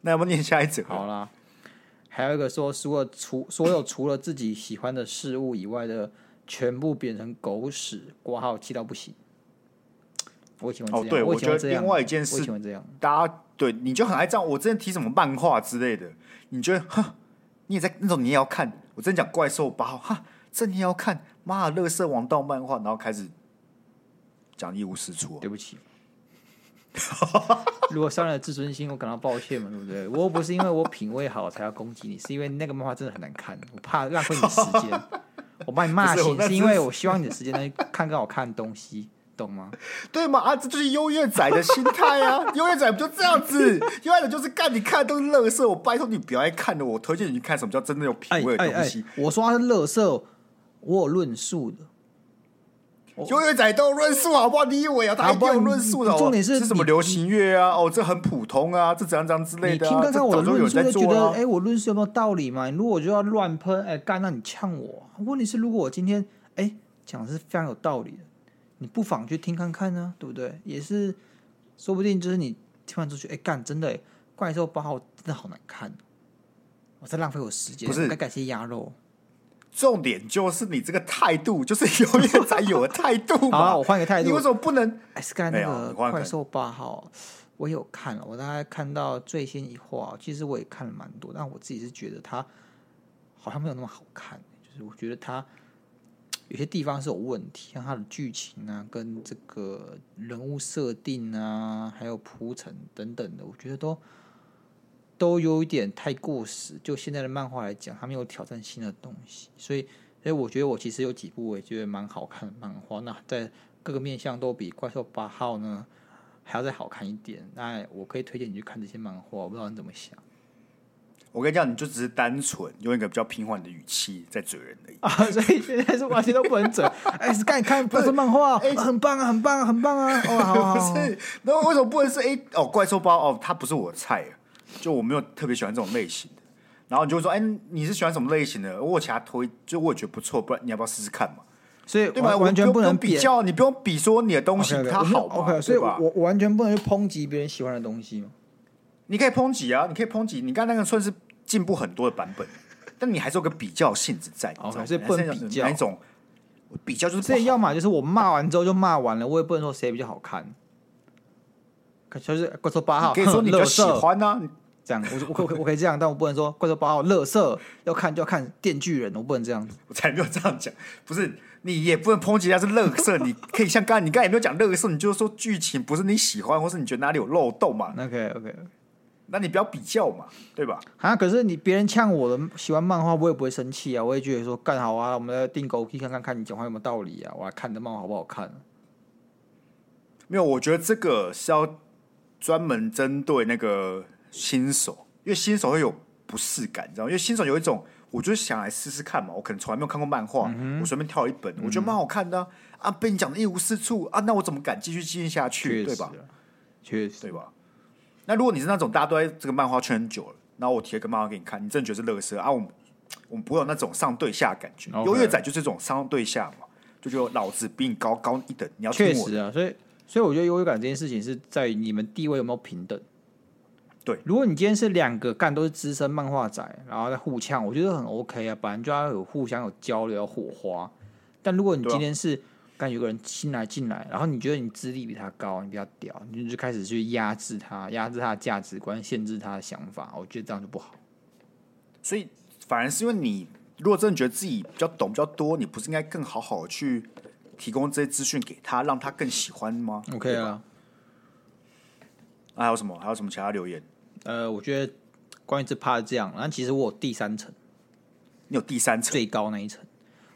那要不念下一则？好啦。还有一个说，除了除所有除了自己喜欢的事物以外的，全部变成狗屎，挂号气到不行。我喜欢这样。哦，对，我，我觉得另外一件事，我喜欢这样。大家对你就很爱这样。我之前提什么漫画之类的，你觉得哼，你也在那种你也要看。我真讲怪兽八号，哈，这你也要看？妈的，乐色王道漫画，然后开始讲一无是处。对不起。如果伤了自尊心，我感到抱歉嘛，对不对？我又不是因为我品味好才要攻击你，是因为那个漫画真的很难看，我怕浪费你的时间。我把你骂醒，是，是因为我希望你的时间能看更好看的东西，懂吗？对嘛？啊，这就是优越仔的心态啊！优越仔不就这样子？优越仔就是干，你看都是乐色，我拜托你不要爱看的，我推荐你去看什么叫真的有品味的东西。哎哎哎，我说他是乐色，我有论述的。优越仔都有论述好不好？你以为啊？他一定有论述的。重点是是什么流行乐啊？哦，这很普通啊，这怎样怎样之类的、啊。你听看看我的论述，就觉得哎、欸，我论述有没有道理嘛？如果我就要乱喷，哎、欸，干，那你呛我。问题是，如果我今天哎讲、欸、的是非常有道理的，你不妨去听看看呢、啊，对不对？也是，说不定就是你听完之后觉得，哎、欸，干，真的、欸，怪兽八号真的好难看，我在浪费我时间。不是，该感谢鸭肉。重点就是你这个态度，就是永远才有的态度嘛。好，我换个态度。你为什么不能？哎，是刚才那个怪兽八号，我有看了，我大概看到最新一话，其实我也看了蛮多，但我自己是觉得它好像没有那么好看。就是我觉得它有些地方是有问题，像它的剧情啊，跟这个人物设定啊，还有铺陈等等的，我觉得都都有一点太过时。就现在的漫画来讲，它没有挑战新的东西，所以，所以我觉得我其实有几部我也觉得蛮好看的漫画，那在各个面向都比《怪兽八号》呢还要再好看一点。那我可以推荐你去看这些漫画，我不知道你怎么想。我跟你讲，你就只是单纯用一个比较平缓的语气在嘴人而已啊，所以现在是完全都不能嘴。哎，是看看不是漫画，哎，很棒啊，很棒啊，很棒啊。哦，好，好，好，不是，那为什么不能是？哎，哦，怪兽包哦，它不是我的菜，就我没有特别喜欢这种类型的。然后你就会说，哎，你是喜欢什么类型的？我其他推，就我也觉得不错，不然你要不要试试看嘛？所以对吧？完全不能比较，你不用比说你的东西它好嘛所以我我完全不能去抨击别人喜欢的东西嘛？你可以抨击啊，你可以抨击。你刚刚那个算是。进步很多的版本，但你还是有个比较性质在，okay, 所以不能比较。哪一种比较就是？所以要么就是我骂完之后就骂完了，我也不能说谁比较好看。可就是怪兽八号，可以说你比较喜欢呢、啊？这样，我我可我可以这样，但我不能说怪兽八号乐色，要看就要看电锯人，我不能这样子。我才没有这样讲，不是你也不能抨击他是乐色，你可以像刚才你刚才也没有讲乐色，你就是说剧情不是你喜欢，或是你觉得哪里有漏洞嘛？OK OK。那你不要比较嘛，对吧？啊，可是你别人呛我的喜欢漫画，我也不会生气啊，我也觉得说干好啊，我们来定狗，可以看看看你讲话有没有道理啊，我来看你的漫画好不好看啊？没有，我觉得这个是要专门针对那个新手，因为新手会有不适感，你知道吗？因为新手有一种，我就是想来试试看嘛，我可能从来没有看过漫画，嗯、我随便挑一本，我觉得蛮好看的啊，啊，被你讲的一无是处啊，那我怎么敢继续继续下去？对吧？确实，对吧？那如果你是那种大家都在这个漫画圈很久了，然后我贴个漫画给你看，你真的觉得是乐色啊？我们我们不会有那种上对下的感觉。优越仔就是这种上对下嘛，就觉得老子比你高高一等，你要确实啊。所以所以我觉得优越感这件事情是在于你们地位有没有平等。对，如果你今天是两个干都是资深漫画仔，然后在互呛，我觉得很 OK 啊，本来就要有互相有交流、有火花。但如果你今天是但有个人新来进来，然后你觉得你资历比他高，你比较屌，你就开始去压制他，压制他的价值观，限制他的想法。我觉得这样就不好。所以反而是因为你，如果真的觉得自己比较懂比较多，你不是应该更好好去提供这些资讯给他，让他更喜欢吗？OK 啊。那还有什么？还有什么其他留言？呃，我觉得关于这 part 是这样，那其实我有第三层，你有第三层最高那一层。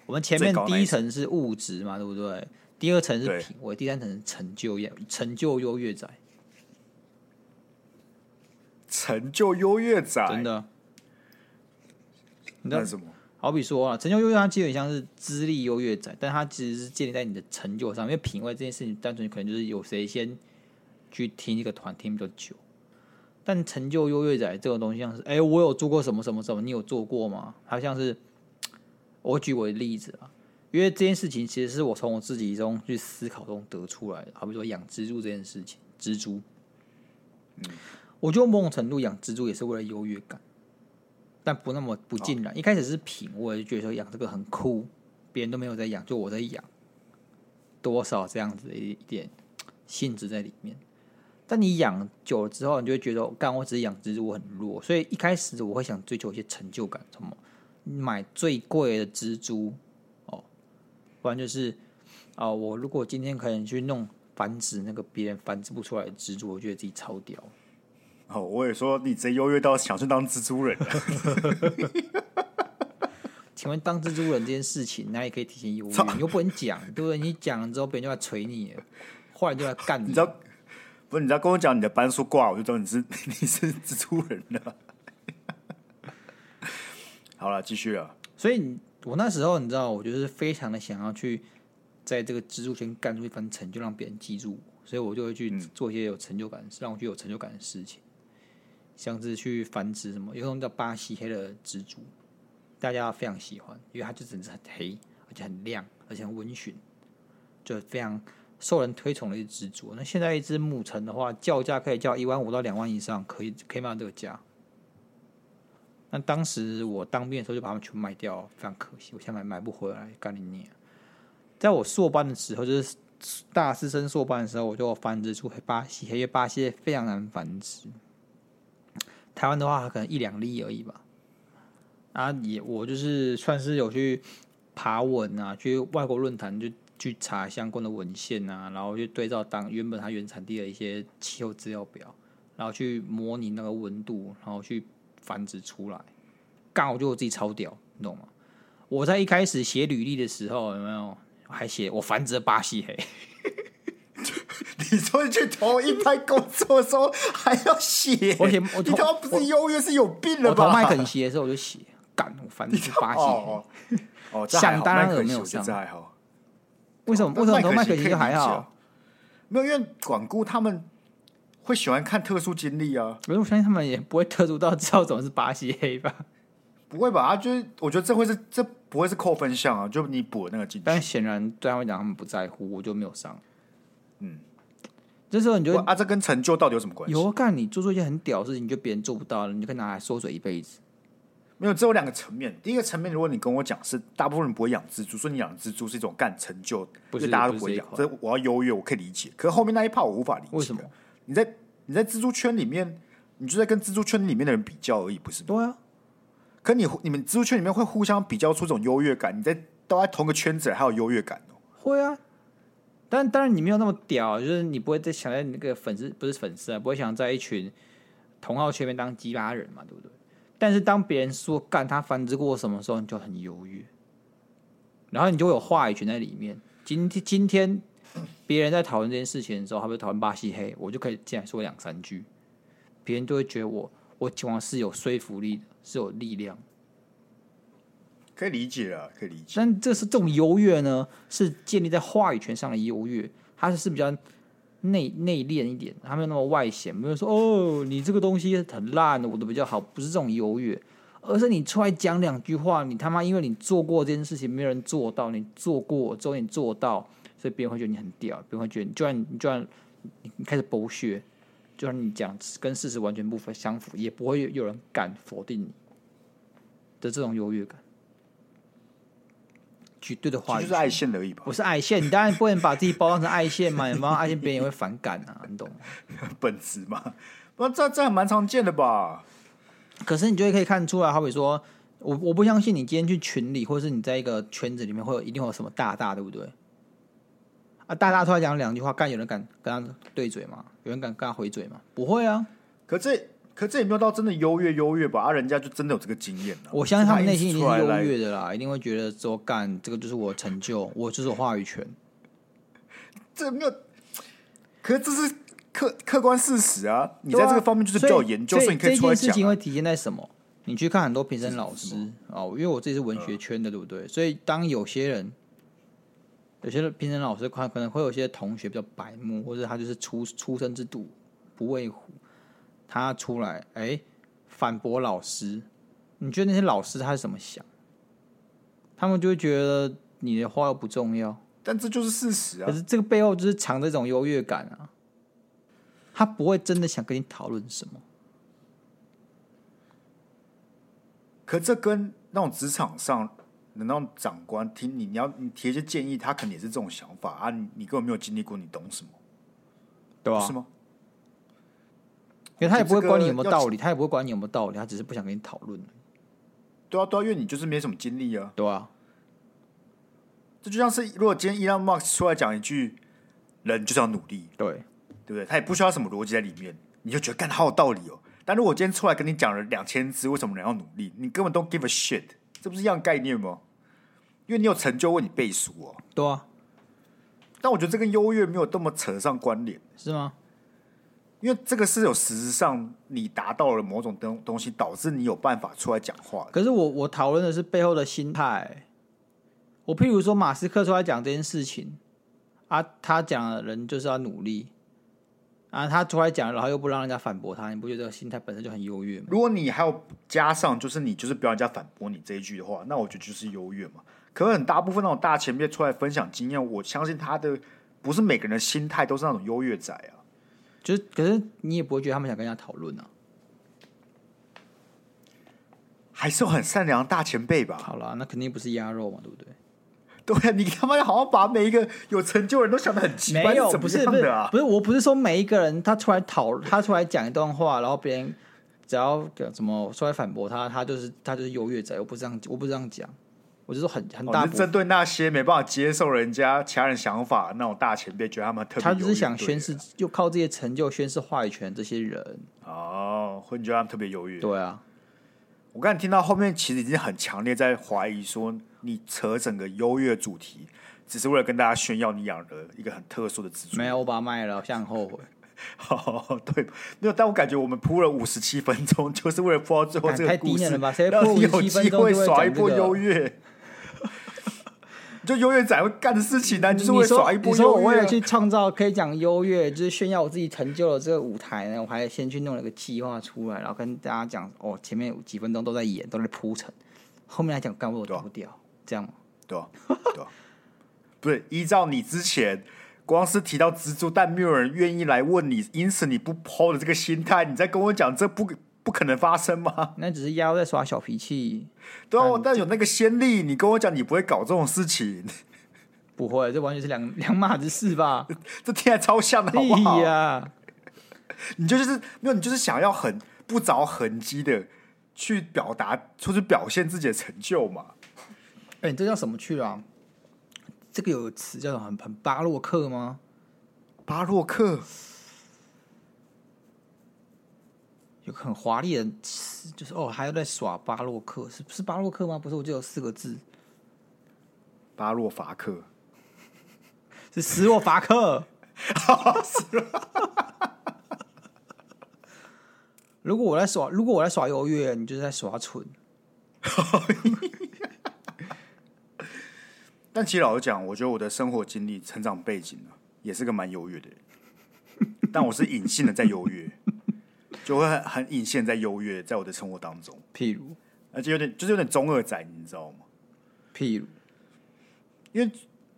我们前面第一层是物质嘛，对不对？第二层是品味，第三层是成就优成就优越仔。成就优越仔，真的？你知道什么？好比说啊，成就优越，它基本上是资历优越仔，但它其实是建立在你的成就上。因为品味这件事情，单纯可能就是有谁先去听一个团听比较久。但成就优越仔这个东西，像是哎，我有做过什么什么什么，你有做过吗？好像是。我举我的例子啊，因为这件事情其实是我从我自己中去思考中得出来的。好比说养蜘蛛这件事情，蜘蛛，嗯，我觉得某种程度养蜘蛛也是为了优越感，但不那么不尽然。一开始是品味，我就觉得说养这个很酷，别人都没有在养，就我在养，多少这样子的一点性质在里面。但你养久了之后，你就会觉得，干我只是养蜘蛛，我很弱。所以一开始我会想追求一些成就感，什么？买最贵的蜘蛛哦，不然就是啊、哦，我如果今天可能去弄繁殖那个别人繁殖不出来的蜘蛛，我觉得自己超屌。哦，我也说你直接优越到想去当蜘蛛人。请问当蜘蛛人这件事情，哪里可以体现优越？你又不能讲，对不对？你讲了之后，别人就来锤你，坏人就来干你。你知道？不是，你知道跟我讲你的班数挂，我就知道你是 你是蜘蛛人了。好了，继续了。所以，我那时候你知道，我就是非常的想要去在这个蜘蛛圈干出一番成就，让别人记住我。所以我就会去做一些有成就感、让我去有成就感的事情，像是去繁殖什么，有种叫巴西黑的蜘蛛，大家非常喜欢，因为它就整只很黑，而且很亮，而且很温驯，就非常受人推崇的一只蜘蛛。那现在一只母成的话，叫价可以叫一万五到两万以上，可以可以卖到这个价。那当时我当兵的时候就把它们全卖掉，非常可惜。我现在买买不回来，干你娘！在我硕班的时候，就是大四升硕班的时候，我就繁殖出黑巴西，因为巴西非常难繁殖。台湾的话，可能一两粒而已吧。啊，也我就是算是有去爬文啊，去外国论坛就去查相关的文献啊，然后去对照当原本它原产地的一些气候资料表，然后去模拟那个温度，然后去繁殖出来。刚好就我自己超屌，你懂吗？我在一开始写履历的时候，有没有还写我繁殖巴西黑？你说你去投一般工作的时候还要写？我写我你他妈不是优越是有病了吧？我投麦肯锡的时候我就写，干我繁殖巴西黑。哦，哦 想当然有没有上，这还好。为什么？为什么投麦肯锡就还好？没有，因为管顾他们会喜欢看特殊经历啊。可是我相信他们也不会特殊到知道怎么是巴西黑吧？不会吧？啊，就是我觉得这会是这不会是扣分项啊，就你补的那个进去。但显然对他们讲，他们不在乎，我就没有上。嗯，这时候你就啊，这跟成就到底有什么关系？有干你做出一件很屌的事情，就别人做不到了，你就可以拿来说嘴一辈子。没有，只有两个层面。第一个层面，如果你跟我讲是大部分人不会养蜘蛛，说你养蜘蛛是一种干成就，不是大家都不会养。这我要优越，我可以理解。可是后面那一 part 我无法理解。为什么？你在你在蜘蛛圈里面，你就在跟蜘蛛圈里面的人比较而已，不是吗？对啊。可你你们蜘蛛圈里面会互相比较出这种优越感？你在都在同个圈子，还有优越感哦？会啊，但当然你没有那么屌，就是你不会在想在那个粉丝不是粉丝啊，不会想在一群同号圈里面当鸡巴人嘛，对不对？但是当别人说干他繁殖过什么时候，你就很优越，然后你就会有话语权在里面。今天今天别人在讨论这件事情的时候，他们讨论巴西黑，我就可以进来说两三句，别人就会觉得我我讲话是有说服力的。是有力量，可以理解啊，可以理解。但这是这种优越呢，是建立在话语权上的优越，它是比较内内敛一点，他没有那么外显，没有说哦，你这个东西很烂的，我的比较好，不是这种优越，而是你出来讲两句话，你他妈因为你做过这件事情，没有人做到，你做过之后你做到，所以别人会觉得你很屌，别人会觉得你就算你就算你开始剥削。就算你讲跟事实完全不相符，也不会有人敢否定你的这种优越感。绝对的话语就是爱线而已吧？不是爱线，你当然不能把自己包装成爱线嘛？你包装爱线，别人也会反感啊，你懂吗？本质嘛，不，这这还蛮常见的吧？可是你就会可以看出来，好比说，我我不相信你今天去群里，或者是你在一个圈子里面，会有一定会有什么大大，对不对？啊！大大突然讲两句话，干有人敢跟他对嘴吗？有人敢跟他回嘴吗？不会啊！可这可这也没有到真的优越优越吧？啊，人家就真的有这个经验了。我相信他们内心一定是优越的啦，一定会觉得说干这个就是我成就，我就是我话语权。这没有，可是这是客客观事实啊！你在这个方面就是比较有研究，所以，所以你可以出来讲、啊。这件事情会体现在什么？你去看很多评审老师哦，因为我自己是文学圈的，对不对？所以当有些人。有些评审老师可可能会有些同学比较白目，或者他就是出出生之犊不畏虎，他出来哎、欸、反驳老师，你觉得那些老师他是怎么想？他们就会觉得你的话又不重要，但这就是事实啊。可是这个背后就是藏着一种优越感啊，他不会真的想跟你讨论什么。可这跟那种职场上。那种长官听你，你要你提一些建议，他肯定也是这种想法啊！你你根本没有经历过，你懂什么？对吧？是吗？因为他也不会管你有没有道理，他也不会管你有没有道理，他只是不想跟你讨论。对啊，对啊，因为你就是没什么经历啊。对啊。这就像是，如果今天伊朗马斯克出来讲一句“人就是要努力”，对对不对？他也不需要什么逻辑在里面，你就觉得干好有道理哦。但如果今天出来跟你讲了两千字，为什么人要努力？你根本都 give a shit，这不是一样概念吗？因为你有成就为你背书哦，对啊，但我觉得这跟优越没有这么扯上关联，是吗？因为这个是有实质上你达到了某种东东西，导致你有办法出来讲话。可是我我讨论的是背后的心态。我譬如说马斯克出来讲这件事情啊，他讲的人就是要努力啊，他出来讲，然后又不让人家反驳他，你不觉得这个心态本身就很优越吗？如果你还有加上就是你就是不要人家反驳你这一句的话，那我觉得就是优越嘛。可能很大部分那种大前辈出来分享经验，我相信他的不是每个人的心态都是那种优越仔啊。就是，可是你也不会觉得他们想跟人家讨论啊？还是很善良的大前辈吧？好了，那肯定不是鸭肉嘛，对不对？对啊，你他妈好像把每一个有成就的人都想的很奇怪，没有，不是不是不是，我不是说每一个人他出来讨，他出来讲一段话，然后别人只要怎么出来反驳他，他就是他就是优越者，我不是这样，我不是这样讲。我就说很很大。针对那些没办法接受人家其他人想法那种大前辈，觉得他们特别。他只是想宣示，就靠这些成就宣示话语权这些人。哦，会觉得他们特别优越。对啊，我刚才听到后面，其实已经很强烈在怀疑说，你扯整个优越主题，只是为了跟大家炫耀你养了一个很特殊的蜘蛛。没有，我把它卖了，我现在很后悔。好，对，没有，但我感觉我们铺了五十七分钟，就是为了铺到最后这个故事，了吧？谁铺五十七分钟会耍一波优越？就优越仔会干的事情呢、啊，就是会耍一波优越。你说我为了去创造可以讲优越，就是炫耀我自己成就了这个舞台呢，我还先去弄了个计划出来，然后跟大家讲哦，前面几分钟都在演，都在铺陈，后面来讲干我丢不掉，这样吗？对啊，对啊，不是依照你之前。光是提到蜘蛛，但没有人愿意来问你，因此你不 PO 的这个心态，你在跟我讲这不不可能发生吗？那只是丫在耍小脾气。对啊，但有那个先例，你跟我讲你不会搞这种事情，不会，这完全是两两码子事吧？这听起来超像的，好不好？呀，你就是没有，你就是想要很不着痕迹的去表达，或是表现自己的成就嘛？哎、欸，你这叫什么去啊？这个有个词叫做很很巴洛克吗？巴洛克有个很华丽的，就是哦，还要在耍巴洛克，是是巴洛克吗？不是，我就有四个字，巴洛伐克，是斯洛伐克。如果我在耍，如果我在耍优越，你就是在耍蠢。但其实老实讲，我觉得我的生活经历、成长背景呢，也是个蛮优越的人。但我是隐性的在优越，就会很很隐现在优越，在我的生活当中。譬如，而且有点就是有点中二仔，你知道吗？譬如，因为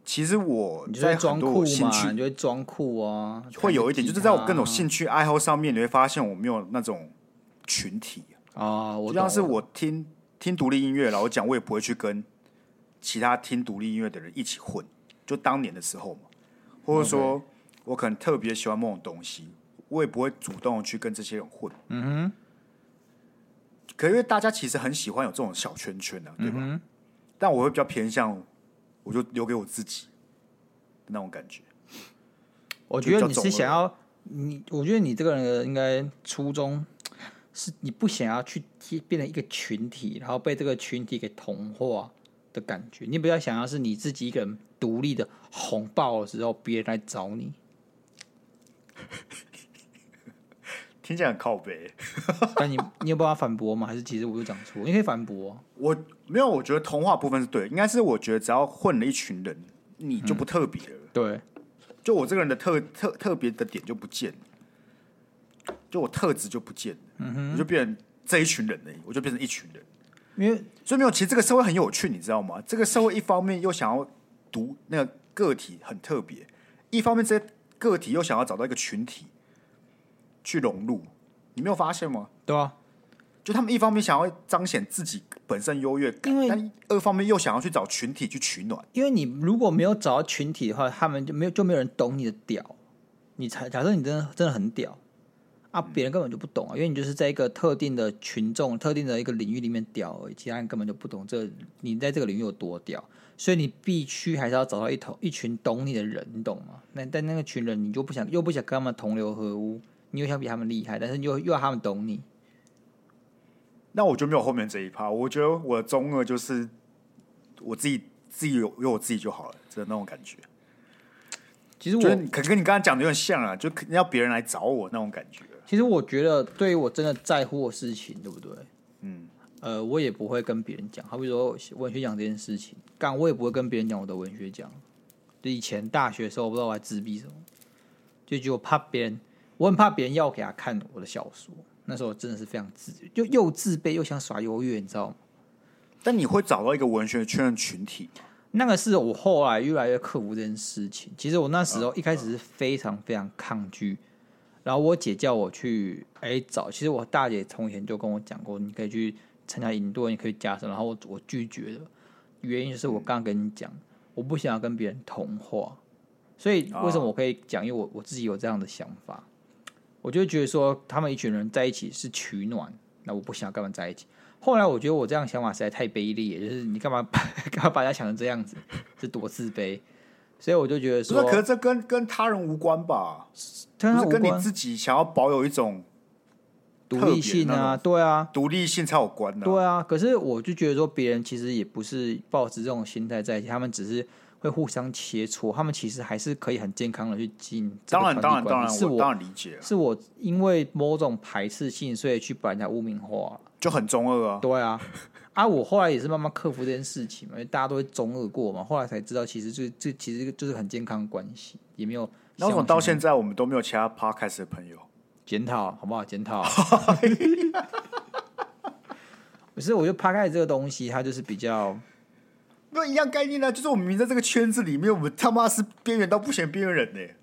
其实我在很多兴趣，你就会装酷啊，会有一点，就是在我各种兴趣爱好上面，你会发现我没有那种群体啊。我就像是我听听独立音乐，老实讲，我也不会去跟。其他听独立音乐的人一起混，就当年的时候嘛，或者说我可能特别喜欢某种东西，我也不会主动去跟这些人混。嗯哼。可因为大家其实很喜欢有这种小圈圈的，对吧？嗯、但我会比较偏向，我就留给我自己那种感觉。我觉得你是想要你，我觉得你这个人应该初衷 是你不想要去变成一个群体，然后被这个群体给同化。的感觉，你比较想要是你自己一个人独立的红爆的时候，别人来找你。听起来很靠背，但你你有办法反驳吗？还是其实我就讲错？你可以反驳啊。我没有，我觉得童话部分是对，应该是我觉得只要混了一群人，你就不特别了。嗯。对，就我这个人的特特特别的点就不见了，就我特质就不见了。嗯哼，我就变成这一群人了，我就变成一群人。因为所以没有，其实这个社会很有趣，你知道吗？这个社会一方面又想要独那个个体很特别，一方面这些个体又想要找到一个群体去融入，你没有发现吗？对啊，就他们一方面想要彰显自己本身优越感，因为但二方面又想要去找群体去取暖。因为你如果没有找到群体的话，他们就没有就没有人懂你的屌。你才假设你真的真的很屌。啊，别人根本就不懂啊，因为你就是在一个特定的群众、特定的一个领域里面屌而已，其他人根本就不懂这你在这个领域有多屌，所以你必须还是要找到一头一群懂你的人，你懂吗？那但那个群人，你就不想又不想跟他们同流合污，你又想比他们厉害，但是又又要他们懂你，那我就没有后面这一趴。我觉得我的中二就是我自己自己有有我自己就好了，真的那种感觉。其实我可跟你刚刚讲的有点像啊，就肯定要别人来找我那种感觉。其实我觉得，对于我真的在乎的事情，对不对？嗯，呃，我也不会跟别人讲。好比说文学奖这件事情，干我也不会跟别人讲我的文学奖。就以前大学的时候，我不知道我还自闭什么，就就怕别人，我很怕别人要给他看我的小说。那时候真的是非常自，就又自卑又想耍优越，你知道吗？但你会找到一个文学圈的群体，那个是我后来越来越克服这件事情。其实我那时候一开始是非常非常抗拒。然后我姐叫我去哎找，其实我大姐从前就跟我讲过，你可以去参加营队，你可以加深。然后我我拒绝了，原因就是我刚刚跟你讲，我不想要跟别人同化。所以为什么我可以讲？因为我我自己有这样的想法，我就觉得说他们一群人在一起是取暖，那我不想要跟他们在一起。后来我觉得我这样想法实在太卑劣，就是你干嘛 干嘛把人家想成这样子，是多自卑。所以我就觉得说，可是这跟跟他人无关吧？他是跟你自己想要保有一种独立性啊，对啊，独立性才有关的。对啊，可是我就觉得说，别人其实也不是抱持这种心态在一起，他们只是会互相切磋，他们其实还是可以很健康的去经营。当然，当然，当然，是我，我当然理解，是我因为某种排斥性，所以去把人家污名化，就很中二啊。对啊。啊！我后来也是慢慢克服这件事情嘛，因为大家都会中二过嘛。后来才知道，其实这这其实就是很健康的关系，也没有。那为什么到现在我们都没有其他 podcast 的朋友？检讨好不好？检讨。可是我觉得 podcast 这个东西，它就是比较，那一样概念呢、啊，就是我们明明在这个圈子里面，我们他妈是边缘到不嫌边缘人呢、欸。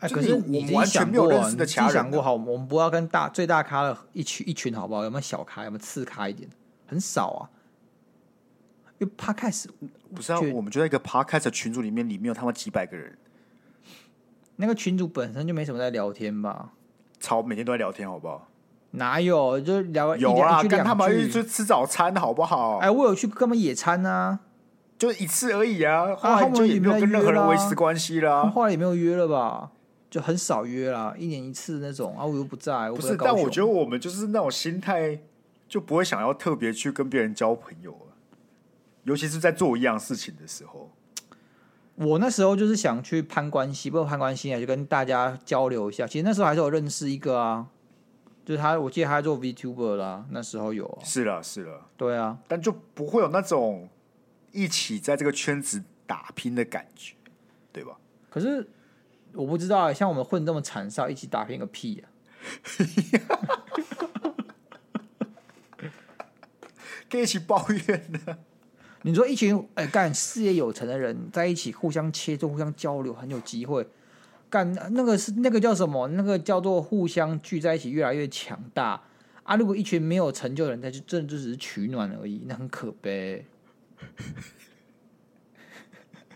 哎，可是我们完全没有认识的其他人，想过好，我们不要跟大最大咖的一群一群好不好？有没有小咖？有没有次咖一点？很少啊。因为 Podcast 不是啊，我们就在一个 Podcast 的群组里面，里面有他们几百个人。那个群组本身就没什么在聊天吧？超每天都在聊天，好不好？哪有？就聊有啊，跟他们去吃早餐，好不好？哎，我有去跟他们野餐啊，就一次而已啊。后来就也没有跟任何人维持关系啦。后来也没有约了吧？就很少约啦，一年一次那种啊。我又不在，不是。但我觉得我们就是那种心态，就不会想要特别去跟别人交朋友。尤其是在做一样事情的时候，我那时候就是想去攀关系，不过攀关系啊，就跟大家交流一下。其实那时候还是有认识一个啊，就是他，我记得他做 VTuber 啦，那时候有、啊。是了，是了，对啊，但就不会有那种一起在这个圈子打拼的感觉，对吧？可是我不知道、欸，像我们混这么惨少，一起打拼个屁呀、啊！可以一起抱怨的。你说一群哎干事业有成的人在一起互相切磋、互相交流，很有机会。干那个是那个叫什么？那个叫做互相聚在一起，越来越强大啊！如果一群没有成就的人，他就真的就只是取暖而已，那很可悲。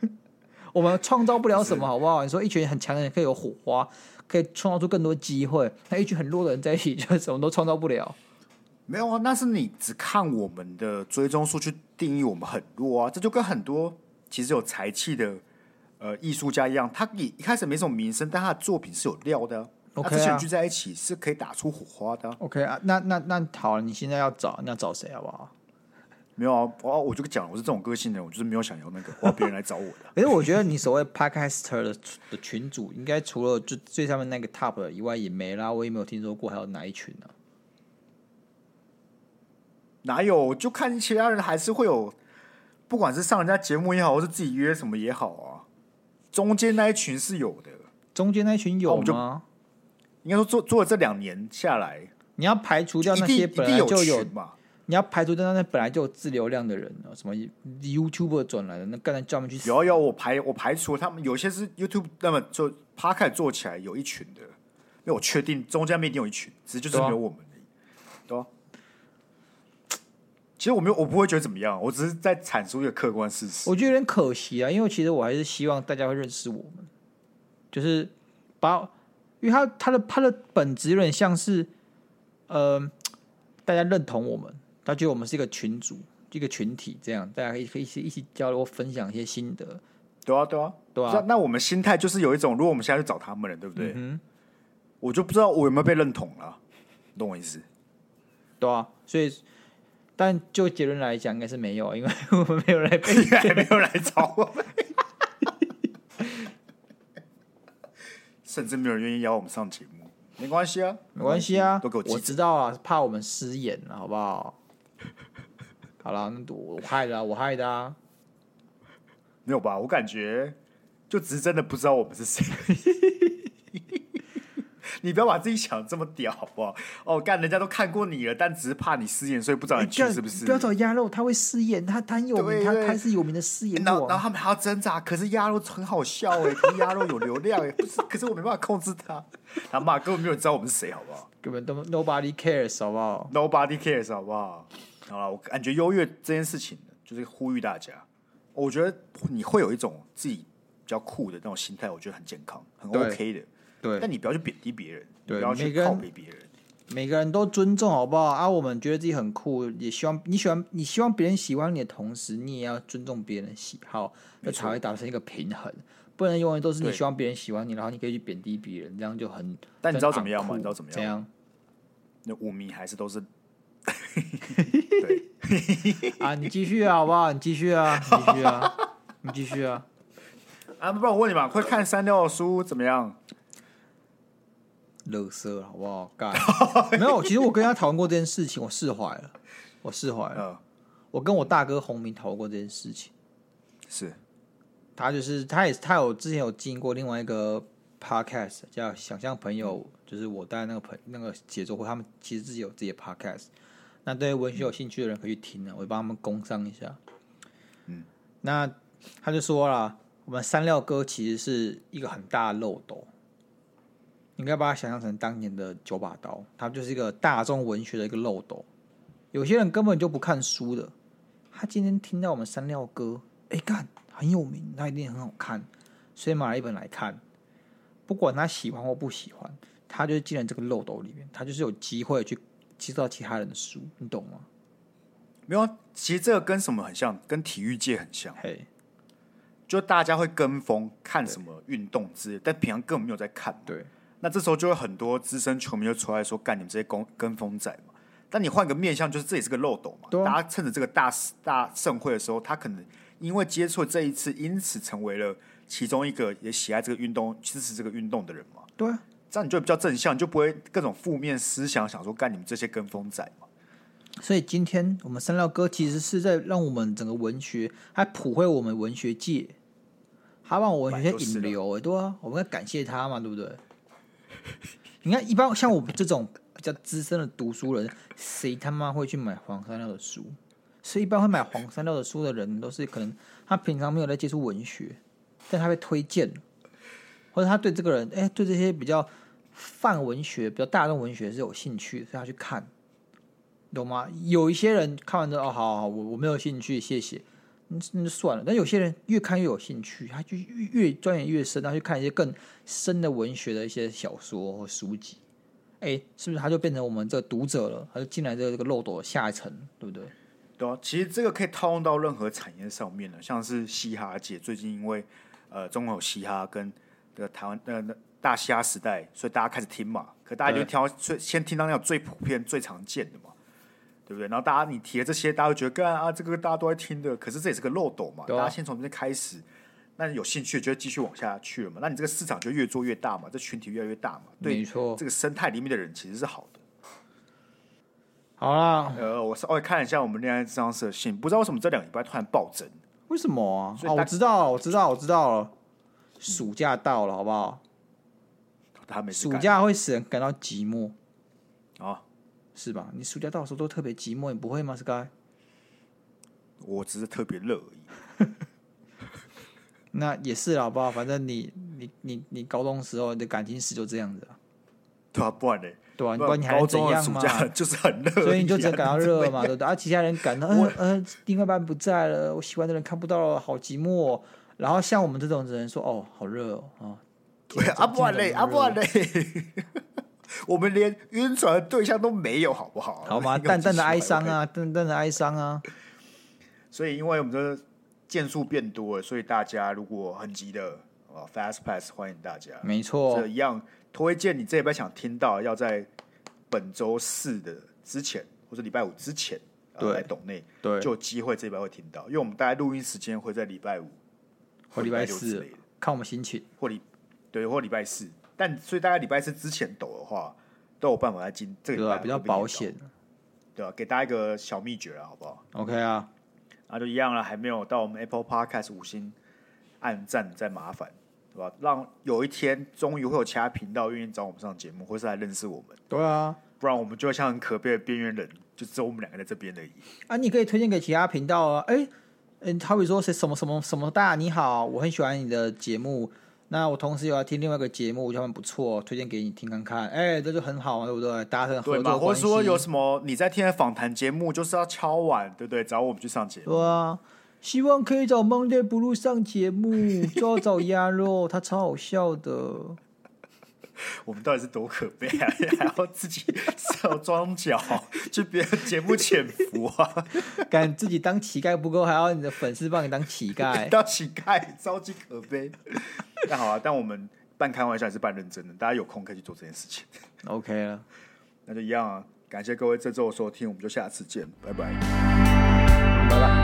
我们创造不了什么，好不好？你说一群很强的人可以有火花，可以创造出更多机会，那一群很弱的人在一起，就什么都创造不了。没有啊，那是你只看我们的追踪数去定义我们很弱啊，这就跟很多其实有才气的呃艺术家一样，他一一开始没什么名声，但他的作品是有料的。OK 啊，聚在一起是可以打出火花的。OK 啊，那那那好，你现在要找那找谁好不好？没有啊，我我就讲，我是这种个性的人，我就是没有想要那个，我要别人来找我的。可是我觉得你所谓 Podcaster 的的群主，应该除了就最上面那个 Top 以外也没啦，我也没有听说过还有哪一群呢？哪有？就看其他人还是会有，不管是上人家节目也好，或是自己约什么也好啊。中间那一群是有的，中间那一群有吗？应该说做做了这两年下来，你要排除掉那些本来就有嘛？你要排除掉那些本来就有自流量的人啊，什么 YouTuber 转来的，那刚才叫他们去。有有，我排我排除他们，有些是 YouTube 那么就 Podcast 做起来有一群的，因为我确定中间没一定有一群，只是就是没有我们而已，对吧？其实我没有，我不会觉得怎么样，我只是在阐述一个客观事实。我觉得有点可惜啊，因为其实我还是希望大家会认识我们，就是把，因为他他的他的本质有点像是，呃，大家认同我们，他觉得我们是一个群组，一个群体，这样大家可以可以一起一起交流，分享一些心得。对啊，对啊，对啊。那我们心态就是有一种，如果我们现在去找他们了，对不对？嗯。我就不知道我有没有被认同了，你懂我意思？对啊，所以。但就结论来讲，应该是没有，因为我们没有来被，还没有来找我们，甚至没有人愿意邀我们上节目。没关系啊，没关系啊，都给我，我知道啊，怕我们失言了，好不好？好了，那我害的，我害的啊，没有吧？我感觉就只是真的不知道我们是谁。你不要把自己想这么屌，好不好？哦，干，人家都看过你了，但只是怕你失言，所以不知道你去是不是？不要找鸭肉，他会失言，他他有名，他他是有名的失言。然后然后他们还要挣扎，可是鸭肉很好笑哎，可是鸭肉有流量哎，不是？可是我没办法控制他，他妈根本没有人知道我们是谁，好不好？根本都 nobody cares，好不好？Nobody cares，好不好？好了，我感觉优越这件事情就是呼吁大家，我觉得你会有一种自己比较酷的那种心态，我觉得很健康，很 OK 的。对，但你不要去贬低别人，对，不要去靠北别人。每个人都尊重，好不好？啊，我们觉得自己很酷，也希望你喜欢，你希望别人喜欢你的同时，你也要尊重别人的喜好，那才会达成一个平衡。不能永远都是你希望别人喜欢你，然后你可以去贬低别人，这样就很。但你知道怎么样吗？你知道怎么样？怎样？那五迷还是都是。对。啊，你继续啊，好不好？你继续啊，你继续啊，你继续啊。啊，不然我问你吧，快看删掉的书怎么样？乐色好不好？干 没有，其实我跟他讨论过这件事情，我释怀了，我释怀了。我跟我大哥洪明讨论过这件事情，是。他就是，他也他有之前有经营过另外一个 podcast 叫“想象朋友”，就是我带那个朋那个写作会，他们其实自己有自己的 podcast。那对文学有兴趣的人可以去听啊，我帮他们工商一下。嗯，那他就说了，我们三料哥其实是一个很大的漏斗。你应该把它想象成当年的九把刀，它就是一个大众文学的一个漏斗。有些人根本就不看书的，他今天听到我们三料哥，哎干很有名，那一定很好看，所以买了一本来看。不管他喜欢或不喜欢，他就是进了这个漏斗里面，他就是有机会去接触到其他人的书，你懂吗？没有，其实这个跟什么很像？跟体育界很像。嘿，就大家会跟风看什么运动之类，但平常根本没有在看。对。那这时候就会很多资深球迷就出来说：“干你们这些跟跟风仔嘛！”但你换个面向，就是这也是个漏斗嘛。啊、大家趁着这个大大盛会的时候，他可能因为接触这一次，因此成为了其中一个也喜爱这个运动、支持这个运动的人嘛。对，这样你就比较正向，就不会各种负面思想，想说干你们这些跟风仔嘛。所以今天我们三料哥其实是在让我们整个文学，还普惠我们文学界，还帮我文学界引流、欸，对啊，我们要感谢他嘛，对不对？你看，一般像我们这种比较资深的读书人，谁他妈会去买黄三料的书？所以一般会买黄三料的书的人，都是可能他平常没有在接触文学，但他被推荐，或者他对这个人，哎、欸，对这些比较泛文学、比较大众文学是有兴趣，所以他去看，懂吗？有一些人看完之后，哦，好好好，我我没有兴趣，谢谢。那就算了，但有些人越看越有兴趣，他就越钻研越深，他去看一些更深的文学的一些小说或书籍，哎、是不是他就变成我们这个读者了？他就进来这个这个漏斗的下一层，对不对？对啊，其实这个可以套用到任何产业上面的，像是嘻哈界，最近因为呃中国有嘻哈跟这个台湾的、呃、大嘻哈时代，所以大家开始听嘛，可大家就挑最先听到那种最普遍、最常见的嘛。对不对？然后大家你提了这些，大家会觉得，干啊，这个大家都在听的，可是这也是个漏斗嘛。啊、大家先从这边开始，那你有兴趣就会继续往下去了嘛。那你这个市场就越做越大嘛，这群体越来越大嘛。对，没错，这个生态里面的人其实是好的。好啦，呃，我稍微看一下我们恋爱咨商社的信，不知道为什么这两个礼拜突然暴增？为什么啊？哦，我知道了，我知道，我知道了。暑假到了，好不好？暑假会使人感到寂寞。哦。是吧？你暑假到时候都特别寂寞，你不会吗？Sky，我只是特别热而已。那也是好不好？反正你你你你高中时候你的感情史就这样子啊。对啊，不然呢？对啊，你不管你还怎样嘛，就是很热，所以你就只能感到热嘛，对不对？而其他人感到，嗯嗯，另外一半不在了，我喜欢的人看不到了，好寂寞。然后像我们这种人说，哦，好热哦，啊，对 啊，不然嘞，啊，不然嘞。我们连晕船的对象都没有，好不好？好吗？淡淡的哀伤啊，淡淡的哀伤啊。所以，因为我们的件数变多了，所以大家如果很急的啊，Fast Pass 欢迎大家。没错，这一样推荐你这一拜想听到，要在本周四的之前，或者礼拜五之前，对，来抖内，对，就有机会这礼拜会听到。因为我们大概录音时间会在礼拜五或礼拜四，看我们心情，或礼对，或礼拜四。但所以大概礼拜四之前抖的话，都有办法来进这个比较保险，对吧、啊？给大家一个小秘诀啊，好不好？OK 啊，那就一样了，还没有到我们 Apple Podcast 五星按赞再麻烦，对吧？让有一天终于会有其他频道愿意找我们上节目，或是来认识我们。对啊，不然我们就会像很可悲的边缘人，就只有我们两个在这边而已。啊，你可以推荐给其他频道啊，哎、欸，嗯、欸，好比说谁什么什么什么大你好，我很喜欢你的节目。那我同时有要听另外一个节目，我觉得很不错，推荐给你听看看。哎、欸，这就很好，对不对？达成合作关系。对，或者说有什么你在听的访谈节目，就是要敲碗，对不对？找我们去上节目。对啊，希望可以找 Monday Blue 上节目，就要找鸭肉，他超好笑的。我们到底是多可悲啊！还要自己要装脚去别人节目潜伏啊？敢自己当乞丐不够，还要你的粉丝帮你当乞丐？当乞丐超级可悲。那好啊，但我们半开玩笑还是半认真的，大家有空可以去做这件事情。OK 了，那就一样啊！感谢各位这周的收听，我们就下次见，拜拜，拜拜。